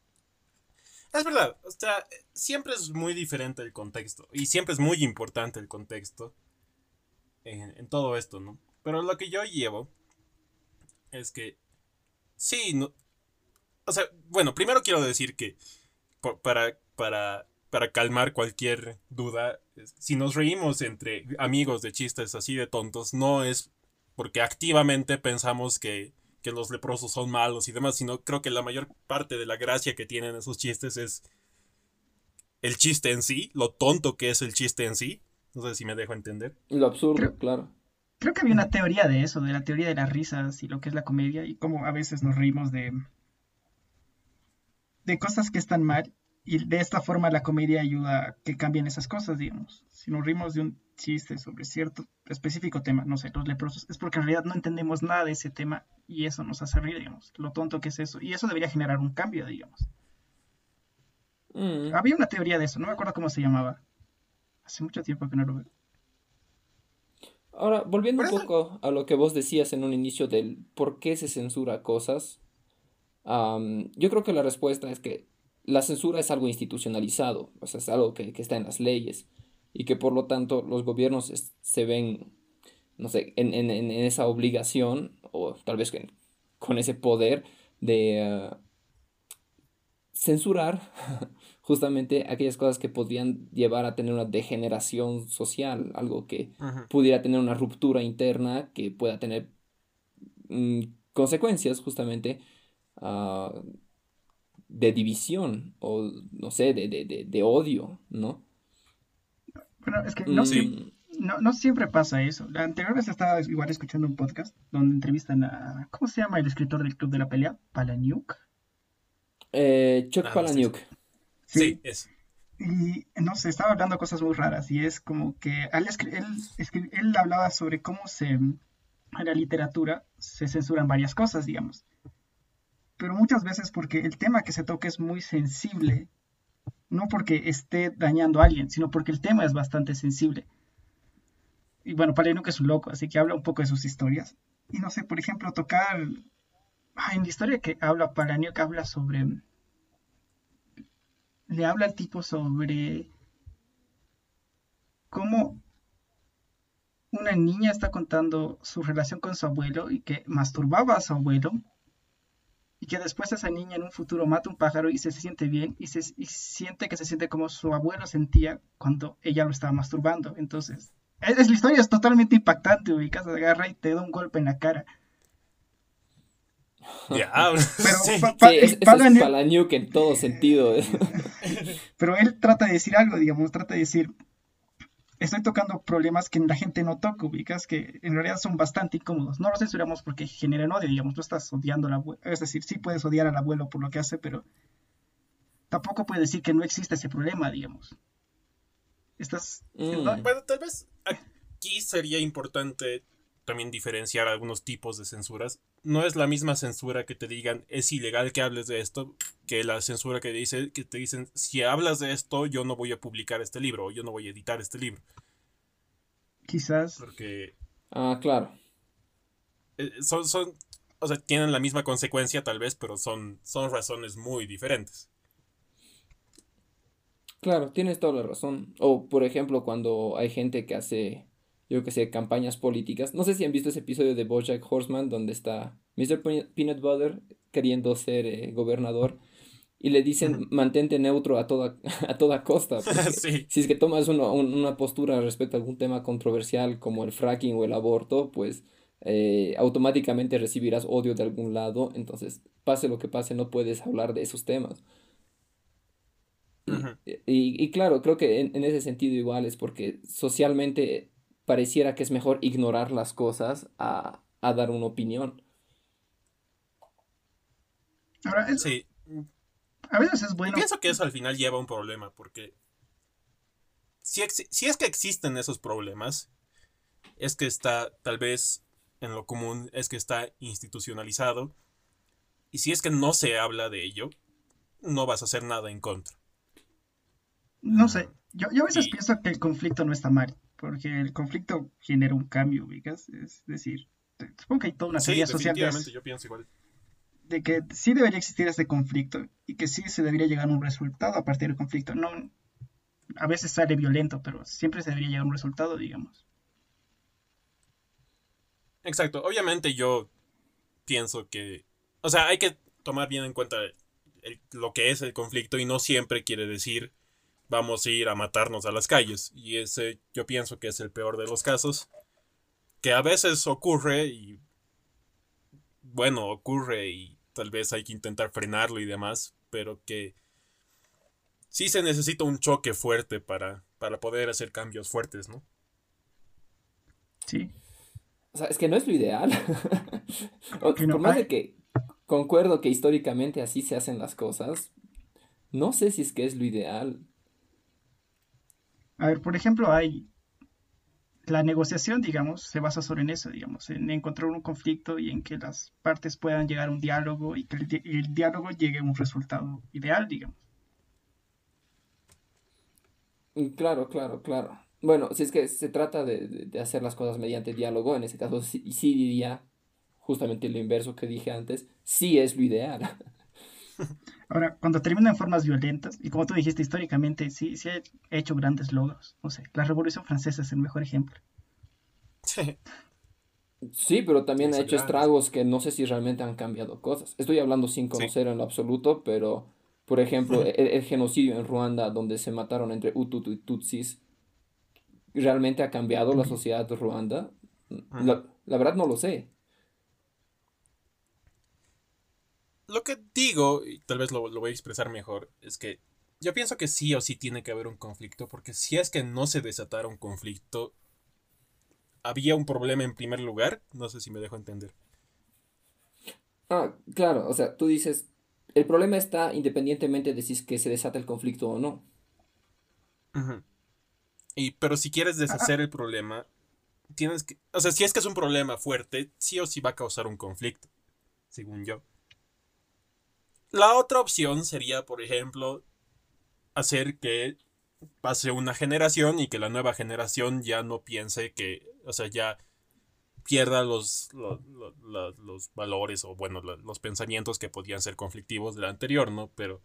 Es verdad, o sea, siempre es muy diferente el contexto y siempre es muy importante el contexto en, en todo esto, ¿no? Pero lo que yo llevo es que sí, no, o sea, bueno, primero quiero decir que para, para, para calmar cualquier duda, si nos reímos entre amigos de chistes así de tontos, no es porque activamente pensamos que, que los leprosos son malos y demás, sino creo que la mayor parte de la gracia que tienen esos chistes es el chiste en sí, lo tonto que es el chiste en sí. No sé si me dejo entender. Lo absurdo, claro. Creo que había una teoría de eso, de la teoría de las risas y lo que es la comedia y cómo a veces nos reímos de, de cosas que están mal y de esta forma la comedia ayuda a que cambien esas cosas, digamos. Si nos rimos de un chiste sobre cierto específico tema, no sé, los leprosos, es porque en realidad no entendemos nada de ese tema y eso nos hace reír, digamos, lo tonto que es eso. Y eso debería generar un cambio, digamos. Mm. Había una teoría de eso, no me acuerdo cómo se llamaba. Hace mucho tiempo que no lo veo. Ahora, volviendo un poco a lo que vos decías en un inicio del por qué se censura cosas, yo creo que la respuesta es que la censura es algo institucionalizado, o sea, es algo que, está en las leyes y que por lo tanto los gobiernos se ven, no sé, en, esa obligación o tal vez con ese poder de uh, censurar justamente aquellas cosas que podrían llevar a tener una degeneración social, algo que pudiera tener una ruptura interna, que pueda tener mm, consecuencias justamente uh, de división o, no sé, de, de, de, odio, ¿no? Bueno, es que no, mm. no, no, siempre pasa eso. La anterior vez estaba igual escuchando un podcast donde entrevistan a, ¿cómo se llama el escritor del Club de la Pelea? Palaniuk. Eh, Chuck ah, Palaniuk. Sí, es. Y no sé, estaba hablando cosas muy raras y es como que él, él, él hablaba sobre cómo se, en la literatura se censuran varias cosas, digamos. Pero muchas veces porque el tema que se toca es muy sensible, no porque esté dañando a alguien, sino porque el tema es bastante sensible. Y bueno, Palaniuk es un loco, así que habla un poco de sus historias. Y no sé, por ejemplo, tocar... En la historia que habla Palaniuk habla sobre le habla al tipo sobre cómo una niña está contando su relación con su abuelo y que masturbaba a su abuelo y que después esa niña en un futuro mata un pájaro y se, siente bien y, se, siente que se siente como su abuelo sentía cuando ella lo estaba masturbando. Entonces, es, la historia es totalmente impactante, ubicas, agarra y te da un golpe en la cara. Ya, pero es, en todo sentido. pero él trata de decir algo, digamos, trata de decir, estoy tocando problemas que la gente no toca, ubicas, que en realidad son bastante incómodos. No los censuramos porque generan odio, digamos, no estás odiando al abuelo, es decir, sí puedes odiar al abuelo por lo que hace, pero tampoco puedes decir que no existe ese problema, digamos. Estás... Mm. Bueno, tal vez aquí sería importante también diferenciar algunos tipos de censuras. No es la misma censura que te digan es ilegal que hables de esto que la censura que dice que te dicen si hablas de esto yo no voy a publicar este libro o yo no voy a editar este libro. Quizás. Porque. Ah, claro. Eh, son, son, o sea, tienen la misma consecuencia tal vez, pero son, son razones muy diferentes. Claro, tienes toda la razón. O, por ejemplo, cuando hay gente que hace yo que sé, campañas políticas. No sé si han visto ese episodio de Bojack Horseman donde está Mr. Peanut Butter queriendo ser eh, gobernador y le dicen mantente neutro a toda, a toda costa. Si es que tomas una postura respecto a algún tema controversial como el fracking o el aborto, pues eh, automáticamente recibirás odio de algún lado. Entonces, pase lo que pase, no puedes hablar de esos temas. y, y, claro, creo que en, en, ese sentido igual es porque socialmente pareciera que es mejor ignorar las cosas a, dar una opinión. Ahora, sí. A veces es bueno. pienso que eso al final lleva a un problema, porque si, si es que existen esos problemas, es que está tal vez en lo común, es que está institucionalizado, y si es que no se habla de ello, no vas a hacer nada en contra. No sé, yo, yo a veces pienso que el conflicto no está mal porque el conflicto genera un cambio, ¿ubicas? Es decir, supongo que hay toda una teoría social de, yo pienso igual. de que sí debería existir este conflicto y que sí se debería llegar a un resultado a partir del conflicto. No, a veces sale violento, pero siempre se debería llegar a un resultado, digamos. Exacto, obviamente yo pienso que, o sea, hay que tomar bien en cuenta lo que es el conflicto y no siempre quiere decir vamos a ir a matarnos a las calles. Y ese yo pienso que es el peor de los casos. Que a veces ocurre y... Bueno, ocurre y tal vez hay que intentar frenarlo y demás, pero que sí se necesita un choque fuerte para, para poder hacer cambios fuertes, ¿no? Sí. O sea, es que no es lo ideal. por más de que concuerdo que históricamente así se hacen las cosas, no sé si es que es lo ideal. A ver, por ejemplo, hay la negociación, digamos, se basa solo en eso, digamos, en encontrar un conflicto y en que las partes puedan llegar a un diálogo y que el, diálogo llegue a un resultado ideal, digamos. Mm, claro, claro, claro. Bueno, si es que se trata de, hacer las cosas mediante diálogo, en ese caso sí, sí, diría justamente lo inverso que dije antes, sí es lo ideal. Ahora, cuando termina en formas violentas, y como tú dijiste históricamente, sí, sí ha hecho grandes logros. No sé, la Revolución Francesa es el mejor ejemplo. Sí. Sí, pero también ha hecho estragos que no sé si realmente han cambiado cosas. Estoy hablando sin conocer en lo absoluto, pero, por ejemplo, el, genocidio en Ruanda, donde se mataron entre Hutu y Tutsis, ¿realmente ha cambiado la sociedad de Ruanda? La, verdad no lo sé. Lo que digo, y tal vez lo, lo voy a expresar mejor, es que yo pienso que sí o sí tiene que haber un conflicto, porque si es que no se desatara un conflicto, había un problema en primer lugar. No sé si me dejo entender. Ah, claro, o sea, tú dices, el problema está independientemente de si es que se desata el conflicto o no. Y, pero si quieres deshacer el problema, tienes que, o sea, si es que es un problema fuerte, sí o sí va a causar un conflicto, según yo. La otra opción sería, por ejemplo, hacer que pase una generación y que la nueva generación ya no piense que, o sea, ya pierda los, los, valores o, bueno, los pensamientos que podían ser conflictivos de la anterior, ¿no? Pero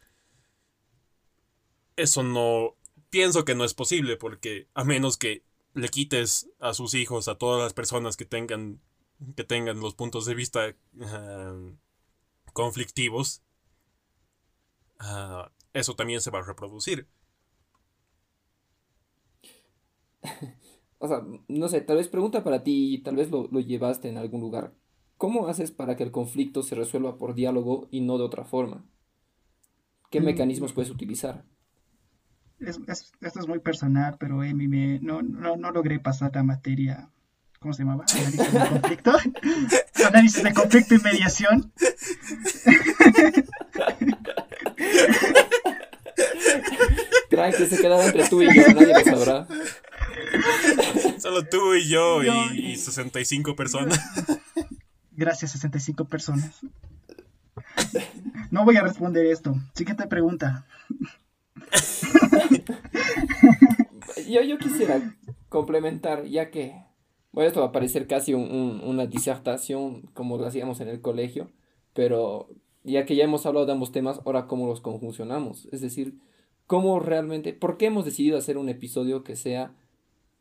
eso no, pienso que no es posible porque a menos que le quites a sus hijos, a todas las personas que tengan, que tengan los puntos de vista conflictivos, ah, eso también se va a reproducir. o sea, no sé, tal vez pregunta para ti, tal vez lo, llevaste en algún lugar. ¿Cómo haces para que el conflicto se resuelva por diálogo y no de otra forma? ¿Qué mm. mecanismos puedes utilizar? esto es muy personal, pero Emi me, no, no, no logré pasar la materia ¿cómo se llamaba? Análisis de conflicto. Análisis de conflicto y mediación. Tranqui, se quedaba entre tú y yo, nadie lo sabrá. Solo tú y yo y, 65 personas. Gracias, 65 personas. No voy a responder esto. Siguiente pregunta. yo, yo quisiera complementar, ya que, bueno, esto va a parecer casi una disertación como lo hacíamos en el colegio, pero ya que ya hemos hablado de ambos temas, ahora cómo los conjuncionamos. Es decir, cómo realmente, ¿por qué hemos decidido hacer un episodio que sea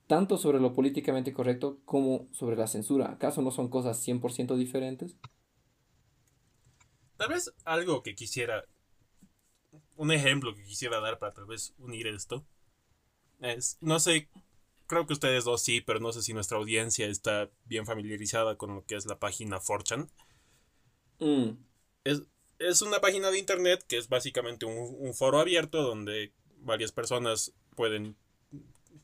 tanto sobre lo políticamente correcto como sobre la censura. ¿Acaso no son cosas 100% diferentes? Tal vez algo que quisiera, un ejemplo que quisiera dar para tal vez unir esto, es, no sé, creo que ustedes dos sí, pero no sé si nuestra audiencia está bien familiarizada con lo que es la página Forchan. Mm. Es, una página de internet que es básicamente un foro abierto donde varias personas pueden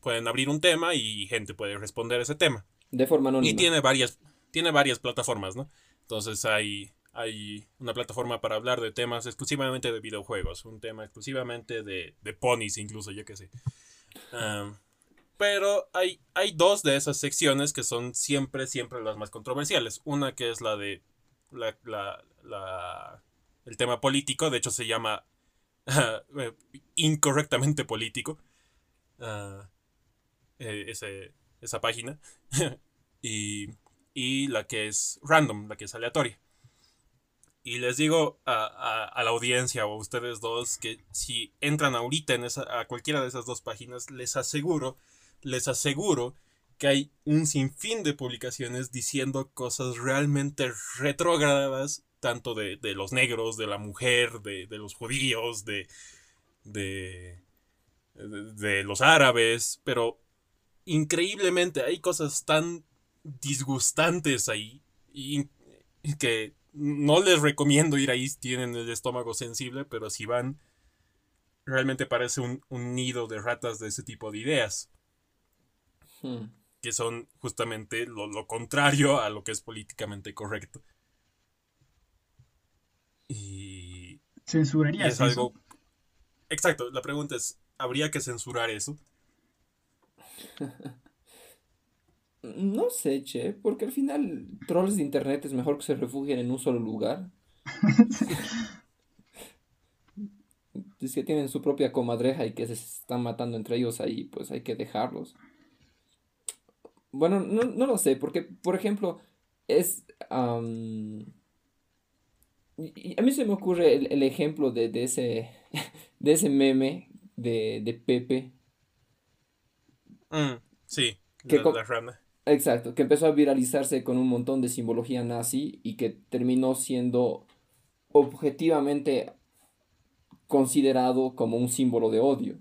pueden abrir un tema y gente puede responder ese tema. De forma anónima. Y tiene varias, tiene varias plataformas, ¿no? Entonces hay, hay una plataforma para hablar de temas exclusivamente de videojuegos, un tema exclusivamente de, de ponis, incluso, yo qué sé. pero hay, hay dos de esas secciones que son siempre, siempre las más controversiales. Una que es la de la, la, el tema político, de hecho se llama incorrectamente político. Uh, eh, esa página. y, y, la que es random, la que es aleatoria. Y les digo a, a, la audiencia o a ustedes dos que si entran ahorita en esa, a cualquiera de esas dos páginas, les aseguro, les aseguro que hay un sinfín de publicaciones diciendo cosas realmente retrógradas, tanto de, de los negros, de la mujer, de, de los judíos, de, de, de, los árabes, pero increíblemente hay cosas tan disgustantes ahí y que no les recomiendo ir ahí tienen el estómago sensible, pero si van, realmente parece un, nido de ratas de ese tipo de ideas. Hmm. Que son justamente lo, contrario a lo que es políticamente correcto. Y. ¿Censuraría es algo. Exacto, la pregunta es: ¿habría que censurar eso? No sé, che, porque al final trolls de internet es mejor que se refugien en un solo lugar. es que tienen su propia comadreja y que se están matando entre ellos ahí, pues hay que dejarlos. Bueno, no, lo sé, porque, por ejemplo, es... a mí se me ocurre el, ejemplo de, ese, de ese meme de, de Pepe Mm, sí, que la. Exacto, que empezó a viralizarse con un montón de simbología nazi y que terminó siendo objetivamente considerado como un símbolo de odio.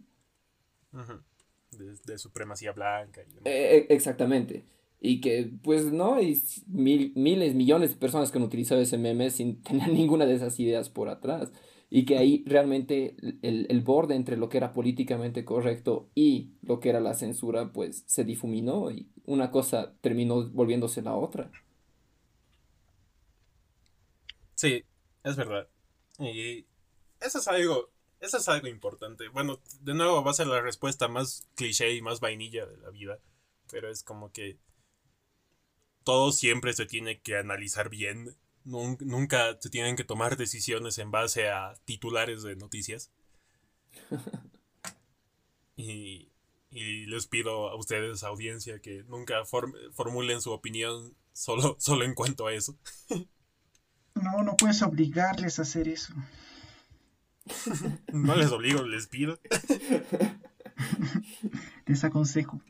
de, supremacía blanca. E, e, exactamente. Y que, pues, no, hay miles, millones de personas que han utilizado ese meme sin tener ninguna de esas ideas por atrás y que ahí realmente el, borde entre lo que era políticamente correcto y lo que era la censura pues se difuminó y una cosa terminó volviéndose la otra. Sí, es verdad. Y eso es algo, eso es algo importante. Bueno, de nuevo va a ser la respuesta más cliché y más vainilla de la vida, pero es como que todo siempre se tiene que analizar bien Nunca se tienen que tomar decisiones en base a titulares de noticias. y, les pido a ustedes, audiencia, que nunca formulen su opinión solo, solo en cuanto a eso. no, no puedes obligarles a hacer eso. no les obligo, les pido. les aconsejo.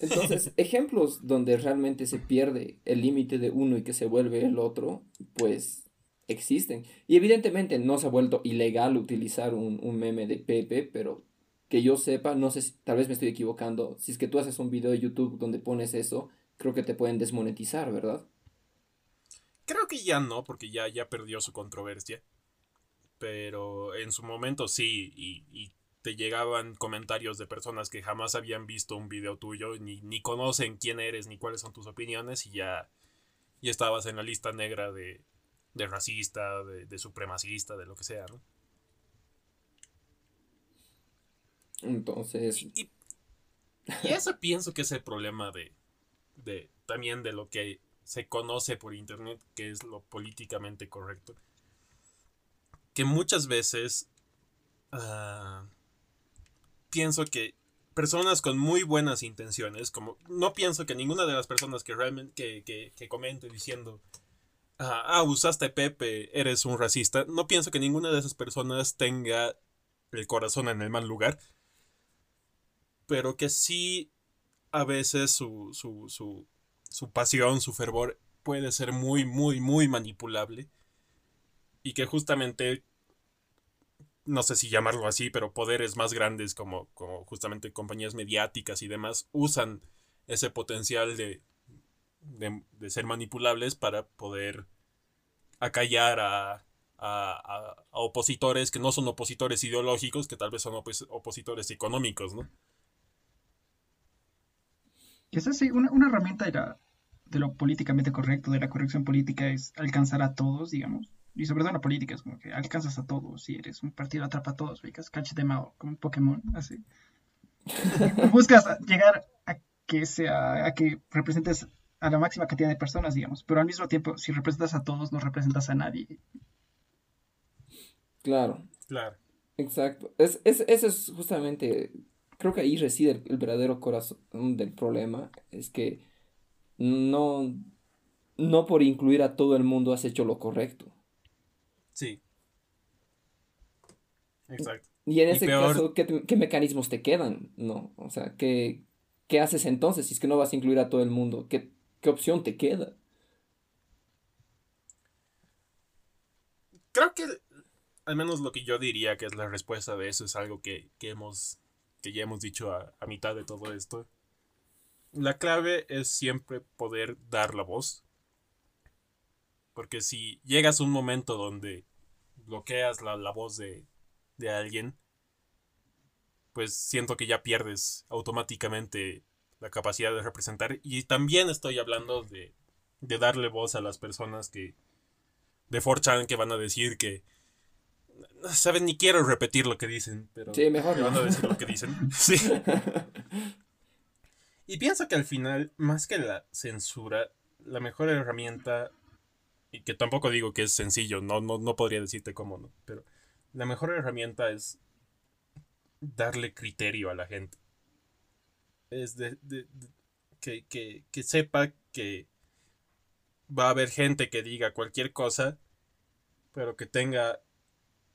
Entonces, ejemplos donde realmente se pierde el límite de uno y que se vuelve el otro, pues existen. Y evidentemente no se ha vuelto ilegal utilizar un, meme de Pepe, pero que yo sepa, no sé si tal vez me estoy equivocando, si es que tú haces un video de YouTube donde pones eso, creo que te pueden desmonetizar, ¿verdad? Creo que ya no, porque ya, ya perdió su controversia. Pero en su momento sí, y te llegaban comentarios de personas que jamás habían visto un video tuyo, ni, ni conocen quién eres, ni cuáles son tus opiniones, y ya, ya estabas en la lista negra de, de racista, de, supremacista, de lo que sea, ¿no? Entonces. Y, eso pienso que es el problema de, de. también de lo que se conoce por internet, que es lo políticamente correcto. Que muchas veces. Ah, pienso que personas con muy buenas intenciones, como no pienso que ninguna de las personas que realmente que, que, comente diciendo ah, ah, usaste Pepe, eres un racista, no pienso que ninguna de esas personas tenga el corazón en el mal lugar, pero que sí a veces su, su, su, su pasión, su fervor puede ser muy, muy, muy manipulable. Y que justamente no sé si llamarlo así, pero poderes más grandes como, como justamente compañías mediáticas y demás usan ese potencial de, de, ser manipulables para poder acallar a, a, opositores que no son opositores ideológicos, que tal vez son opositores económicos, ¿no? Es así, una, una herramienta de lo políticamente correcto, de la corrección política, es alcanzar a todos, digamos y sobre todo en la política, es como que alcanzas a todos y eres un partido atrapa a todos, ubicas, catch them all, como un Pokémon, así. Buscas llegar a que sea, a que representes a la máxima cantidad de personas, digamos, pero al mismo tiempo, si representas a todos, no representas a nadie. Claro. Claro. Exacto. Es, es, eso es justamente, creo que ahí reside el verdadero corazón del problema, es que no, no por incluir a todo el mundo has hecho lo correcto. Sí. Exacto. Y en ese caso, ¿qué, mecanismos te quedan? No, o sea, ¿qué, ¿qué, haces entonces si es que no vas a incluir a todo el mundo? ¿Qué, qué opción te queda? Creo que al menos lo que yo diría que es la respuesta de eso es algo que, hemos que ya hemos dicho a, a mitad de todo esto. La clave es siempre poder dar la voz porque si llegas a un momento donde bloqueas la, voz de, alguien, pues siento que ya pierdes automáticamente la capacidad de representar. Y también estoy hablando de, de darle voz a las personas que de 4 que van a decir que saben ni quiero repetir lo que dicen, pero sí, mejor van a decir lo que dicen. Sí. Y pienso que al final, más que la censura, la mejor herramienta y que tampoco digo que es sencillo, no, no, podría decirte cómo, ¿no? Pero la mejor herramienta es darle criterio a la gente. Es de, que, sepa que va a haber gente que diga cualquier cosa, pero que tenga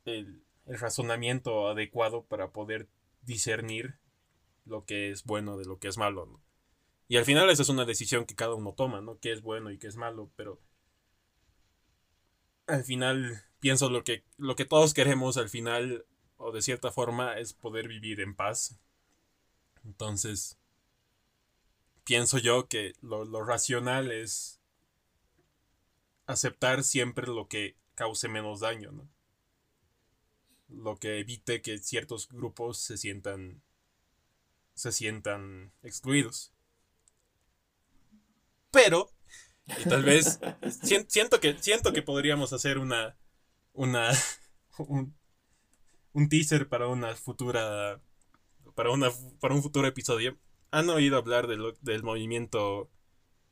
el, el razonamiento adecuado para poder discernir lo que es bueno de lo que es malo, ¿no? Y al final esa es una decisión que cada uno toma, ¿no? Qué es bueno y qué es malo, pero al final pienso lo que, lo que todos queremos al final, o de cierta forma, es poder vivir en paz. Entonces, pienso yo que lo, lo racional es aceptar siempre lo que cause menos daño, ¿no? Lo que evite que ciertos grupos se sientan se sientan excluidos. Pero y tal vez siento que siento que podríamos hacer una una un, un teaser para una futura para una para un futuro episodio. ¿Han oído hablar del, del movimiento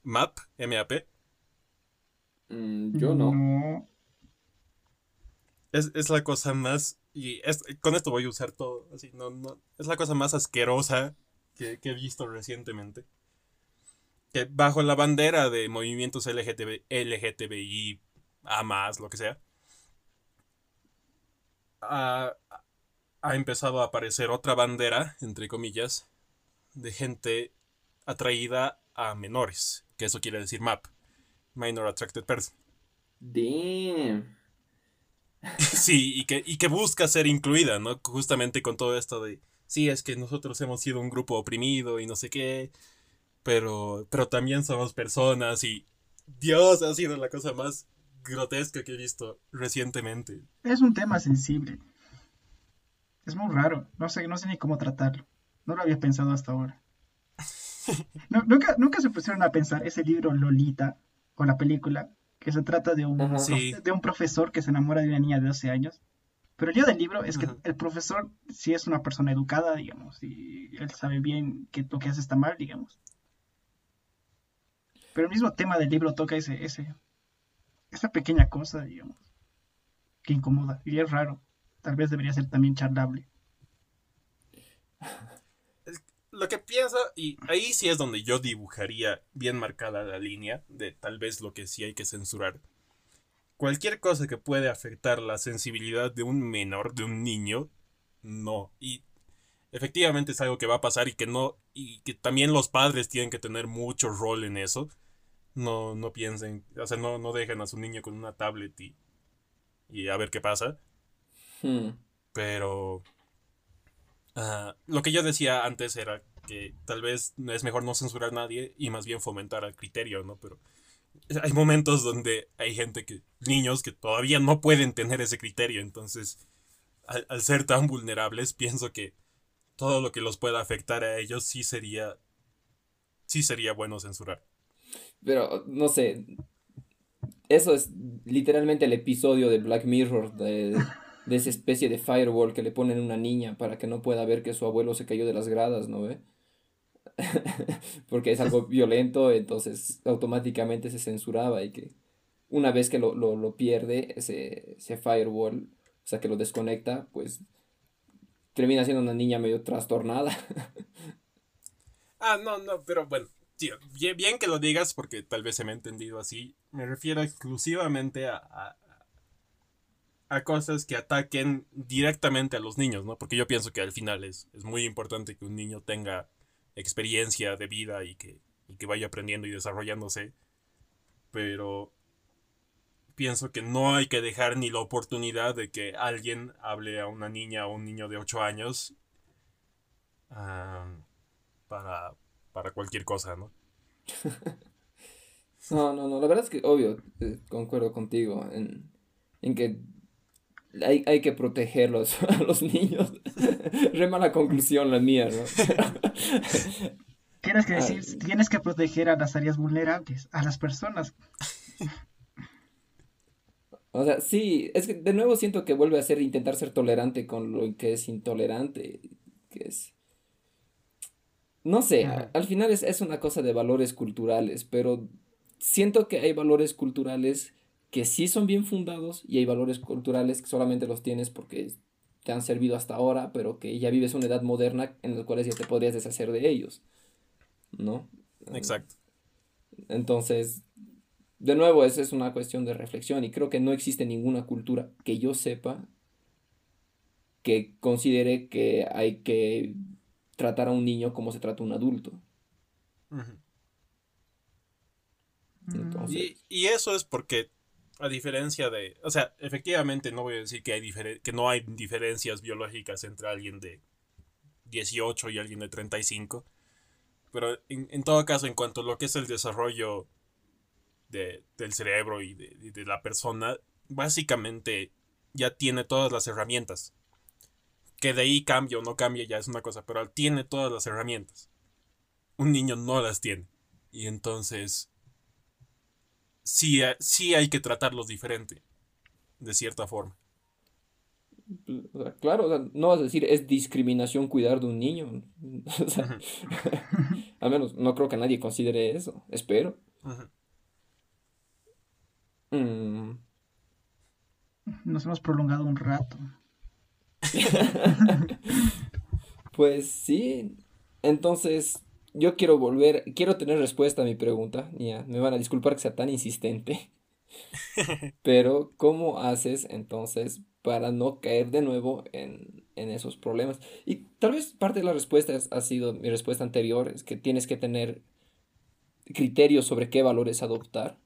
MAP, MAP? Mm, yo no. Es, la cosa más. Y con esto voy a usar todo. Así, no, no, es la cosa más asquerosa que, he visto recientemente. Que bajo la bandera de movimientos LGTB, LGTBI, A más, lo que sea, ha, ha empezado a aparecer otra bandera, entre comillas, de gente atraída a menores. Que eso quiere decir MAP. Minor Attracted Person. Damn. Sí, y que, y que busca ser incluida, ¿no? Justamente con todo esto de, sí, es que nosotros hemos sido un grupo oprimido y no sé qué, pero, pero también somos personas y Dios ha sido la cosa más grotesca que he visto recientemente. Es un tema sensible. Es muy raro. No sé, no sé ni cómo tratarlo. No lo había pensado hasta ahora. nunca, nunca se pusieron a pensar ese libro Lolita o la película que se trata de un, de un profesor que se enamora de una niña de 12 años. Pero el lío del libro es que el profesor sí es una persona educada, digamos, y él sabe bien que lo que hace está mal, digamos. Pero el mismo tema del libro toca ese, ese, esa pequeña cosa, digamos, que incomoda. Y es raro. Tal vez debería ser también charlable lo que pienso, y ahí sí es donde yo dibujaría bien marcada la línea de tal vez lo que sí hay que censurar. Cualquier cosa que puede afectar la sensibilidad de un menor, de un niño, no. Y efectivamente es algo que va a pasar y que no, y que también los padres tienen que tener mucho rol en eso. No, no piensen, o sea, no, no dejen a su niño con una tablet y, y a ver qué pasa. Hmm. Pero Ah, lo que yo decía antes era que tal vez es mejor no censurar a nadie y más bien fomentar el criterio, ¿no? Pero hay momentos donde hay gente que, niños que todavía no pueden tener ese criterio, entonces al, ser tan vulnerables pienso que todo lo que los pueda afectar a ellos sí sería, sí sería bueno censurar. Pero, no sé, eso es literalmente el episodio de Black Mirror de de esa especie de firewall que le ponen a una niña para que no pueda ver que su abuelo se cayó de las gradas, ¿no ve? Porque es algo violento, entonces automáticamente se censuraba y que una vez que lo, pierde, ese, ese firewall, o sea, que lo desconecta, pues termina siendo una niña medio trastornada. ah, no, no, pero bueno, tío, bien, que lo digas porque tal vez se me ha entendido así. Me refiero exclusivamente a, a cosas que ataquen directamente a los niños, ¿no? Porque yo pienso que al final es, es muy importante que un niño tenga experiencia de vida y que, que vaya aprendiendo y desarrollándose. Pero pienso que no hay que dejar ni la oportunidad de que alguien hable a una niña o un niño de 8 años para, para cualquier cosa, ¿no? no, no, no, la verdad es que obvio, eh, concuerdo contigo en, en que hay, hay que protegerlos a los niños. Re mala conclusión la mía, ¿no? Tienes que decir, tienes que proteger a las áreas vulnerables, a las personas. O sea, sí, es que de nuevo siento que vuelve a ser intentar ser tolerante con lo que es intolerante, que es... No sé, al final es, es una cosa de valores culturales, pero siento que hay valores culturales que sí son bien fundados y hay valores culturales que solamente los tienes porque te han servido hasta ahora, pero que ya vives una edad moderna en la cual ya te podrías deshacer de ellos, ¿no? Exacto. Entonces, de nuevo, esa es una cuestión de reflexión y creo que no existe ninguna cultura que yo sepa que considere que hay que tratar a un niño como se trata a un adulto. Y, y, eso es porque, a diferencia de. O sea, efectivamente no voy a decir que, hay que no hay diferencias biológicas entre alguien de 18 y alguien de 35. Pero en, en todo caso, en cuanto a lo que es el desarrollo de, del cerebro y de, de la persona, básicamente ya tiene todas las herramientas. Que de ahí cambia o no cambia ya es una cosa, pero tiene todas las herramientas. Un niño no las tiene. Y entonces sí, sí hay que tratarlos diferente, de cierta forma. claro, no vas a decir es discriminación cuidar de un niño. al menos no creo que nadie considere eso, espero. Mm. Nos hemos prolongado un rato. pues sí, entonces yo quiero volver, quiero tener respuesta a mi pregunta. Ya, me van a disculpar que sea tan insistente. Pero, ¿cómo haces entonces para no caer de nuevo en, en, esos problemas? Y tal vez parte de la respuesta ha sido mi respuesta anterior, es que tienes que tener criterios sobre qué valores adoptar.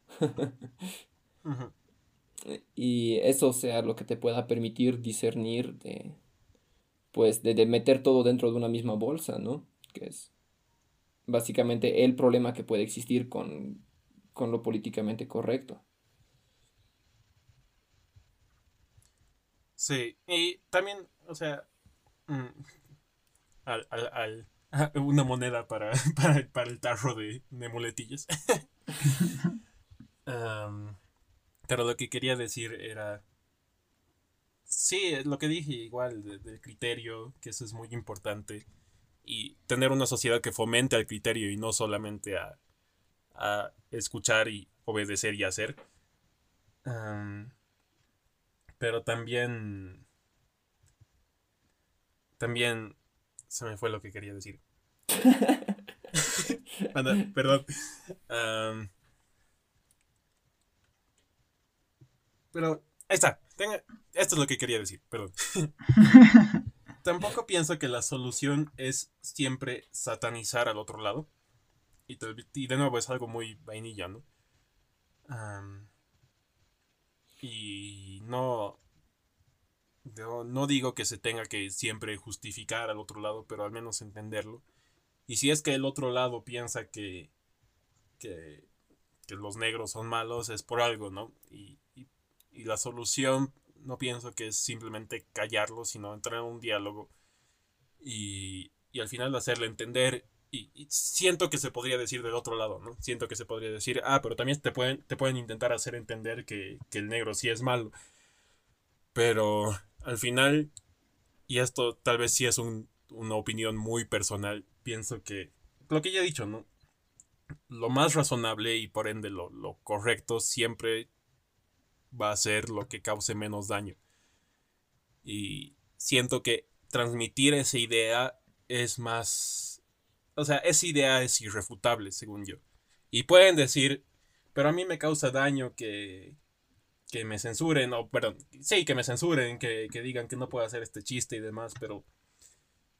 Y eso sea lo que te pueda permitir discernir de, pues, de, de meter todo dentro de una misma bolsa, ¿no? Que es básicamente el problema que puede existir con, lo políticamente correcto. Sí, y también, o sea, mm, una moneda para, para, el tarro de, de muletillas. pero lo que quería decir era, sí, lo que dije igual del criterio, que eso es muy importante y tener una sociedad que fomente al criterio y no solamente a, escuchar y obedecer y hacer. pero también... También se me fue lo que quería decir. perdón. Pero ahí está. esto es lo que quería decir, perdón. tampoco pienso que la solución es siempre satanizar al otro lado. Y, de nuevo es algo muy vainilla, ¿no? y no, no digo que se tenga que siempre justificar al otro lado, pero al menos entenderlo. Y si es que el otro lado piensa que, que, los negros son malos, es por algo, ¿no? y, y la solución no pienso que es simplemente callarlo, sino entrar en un diálogo y, y al final hacerle entender. Y, siento que se podría decir del otro lado, ¿no? Siento que se podría decir, ah, pero también te pueden, te pueden intentar hacer entender que, el negro sí es malo. Pero al final, y esto tal vez sí es una opinión muy personal, pienso que lo que ya he dicho, ¿no? Lo más razonable y por ende lo, lo correcto siempre va a ser lo que cause menos daño. Y siento que transmitir esa idea es más... O sea, esa idea es irrefutable, según yo. Y pueden decir, pero a mí me causa daño que, que me censuren, o perdón, sí, que me censuren, que, digan que no puedo hacer este chiste y demás, pero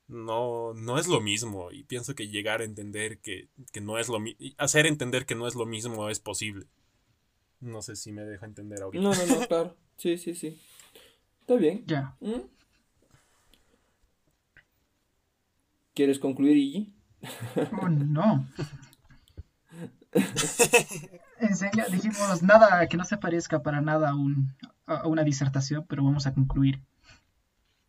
no, no es lo mismo. Y pienso que llegar a entender que, que no es lo mismo, hacer entender que no es lo mismo es posible. No sé si me deja entender ahorita. No, no, no, claro. Sí, sí, sí. Está bien. Ya. ¿Mm? ¿Quieres concluir, Iggy? Oh, no. en serio, dijimos nada que no se parezca para nada a, a una disertación, pero vamos a concluir.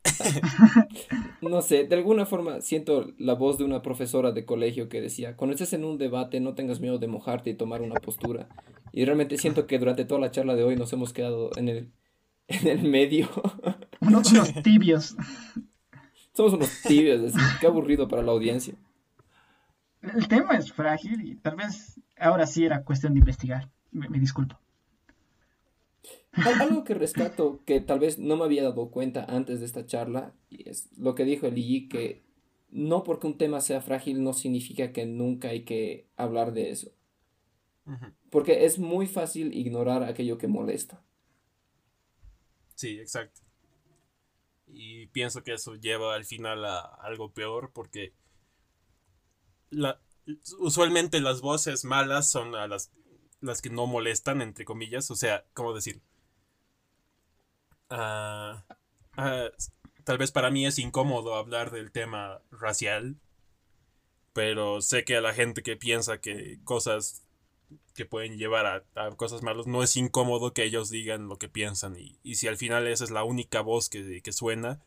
no sé, de alguna forma siento la voz de una profesora de colegio que decía, cuando estés en un debate no tengas miedo de mojarte y tomar una postura. Y realmente siento que durante toda la charla de hoy nos hemos quedado en el, en el medio. Unos, tibios. Somos unos tibios, es qué aburrido para la audiencia. El tema es frágil y tal vez ahora sí era cuestión de investigar. me disculpo. Algo que rescato que tal vez no me había dado cuenta antes de esta charla y es lo que dijo el Igi que no porque un tema sea frágil no significa que nunca hay que hablar de eso. Porque es muy fácil ignorar aquello que molesta. Sí, exacto. Y pienso que eso lleva al final a algo peor porque la, usualmente las voces malas son a las las que no molestan, entre comillas. O sea, ¿cómo decir? Ah, ah, tal vez para mí es incómodo hablar del tema racial, pero sé que a la gente que piensa que cosas que pueden llevar a, cosas malas no es incómodo que ellos digan lo que piensan y, si al final esa es la única voz que, que suena,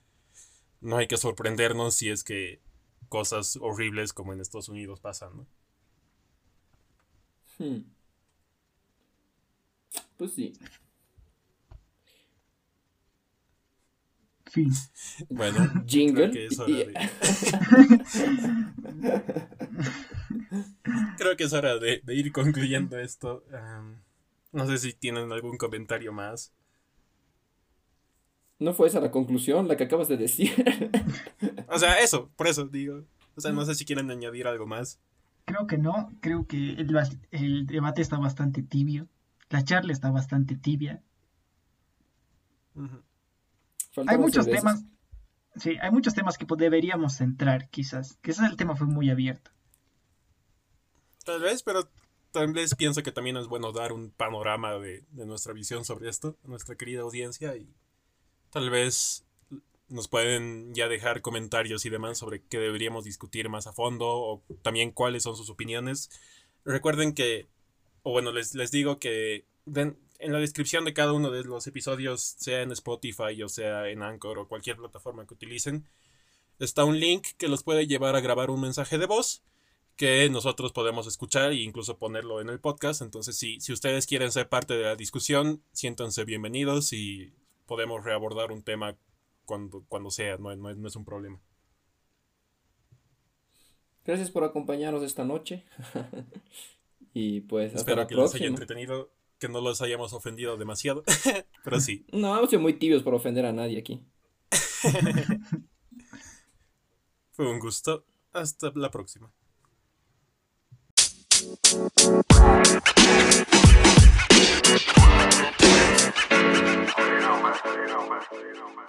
no hay que sorprendernos si es que cosas horribles como en Estados Unidos pasan, ¿no? Hmm. Pues sí. Fin. Bueno, jingle. Creo que es hora de... creo que es hora de, ir concluyendo esto. no sé si tienen algún comentario más. No fue esa la conclusión, la que acabas de decir. o sea, eso, por eso digo. O sea, no sé si quieren añadir algo más. Creo que no, creo que el, debate está bastante tibio. La charla está bastante tibia. Hay muchos temas. Sí, hay muchos temas que deberíamos centrar, quizás. Quizás el tema fue muy abierto. Tal vez, pero tal vez pienso que también es bueno dar un panorama de, de nuestra visión sobre esto, a nuestra querida audiencia, y tal vez nos pueden ya dejar comentarios y demás sobre qué deberíamos discutir más a fondo o también cuáles son sus opiniones. Recuerden que, o bueno, les, les digo que en la descripción de cada uno de los episodios, sea en Spotify o sea en Anchor o cualquier plataforma que utilicen, está un link que los puede llevar a grabar un mensaje de voz que nosotros podemos escuchar e incluso ponerlo en el podcast. Entonces, si, si ustedes quieren ser parte de la discusión, siéntanse bienvenidos y podemos reabordar un tema cuando, cuando sea, no, no, es un problema. Gracias por acompañarnos esta noche. y pues hasta Espero que les haya entretenido, que no los hayamos ofendido demasiado, pero sí. No, hemos sido muy tibios por ofender a nadie aquí. Fue un gusto. Hasta la próxima. you know, man. You know, man. You know, man.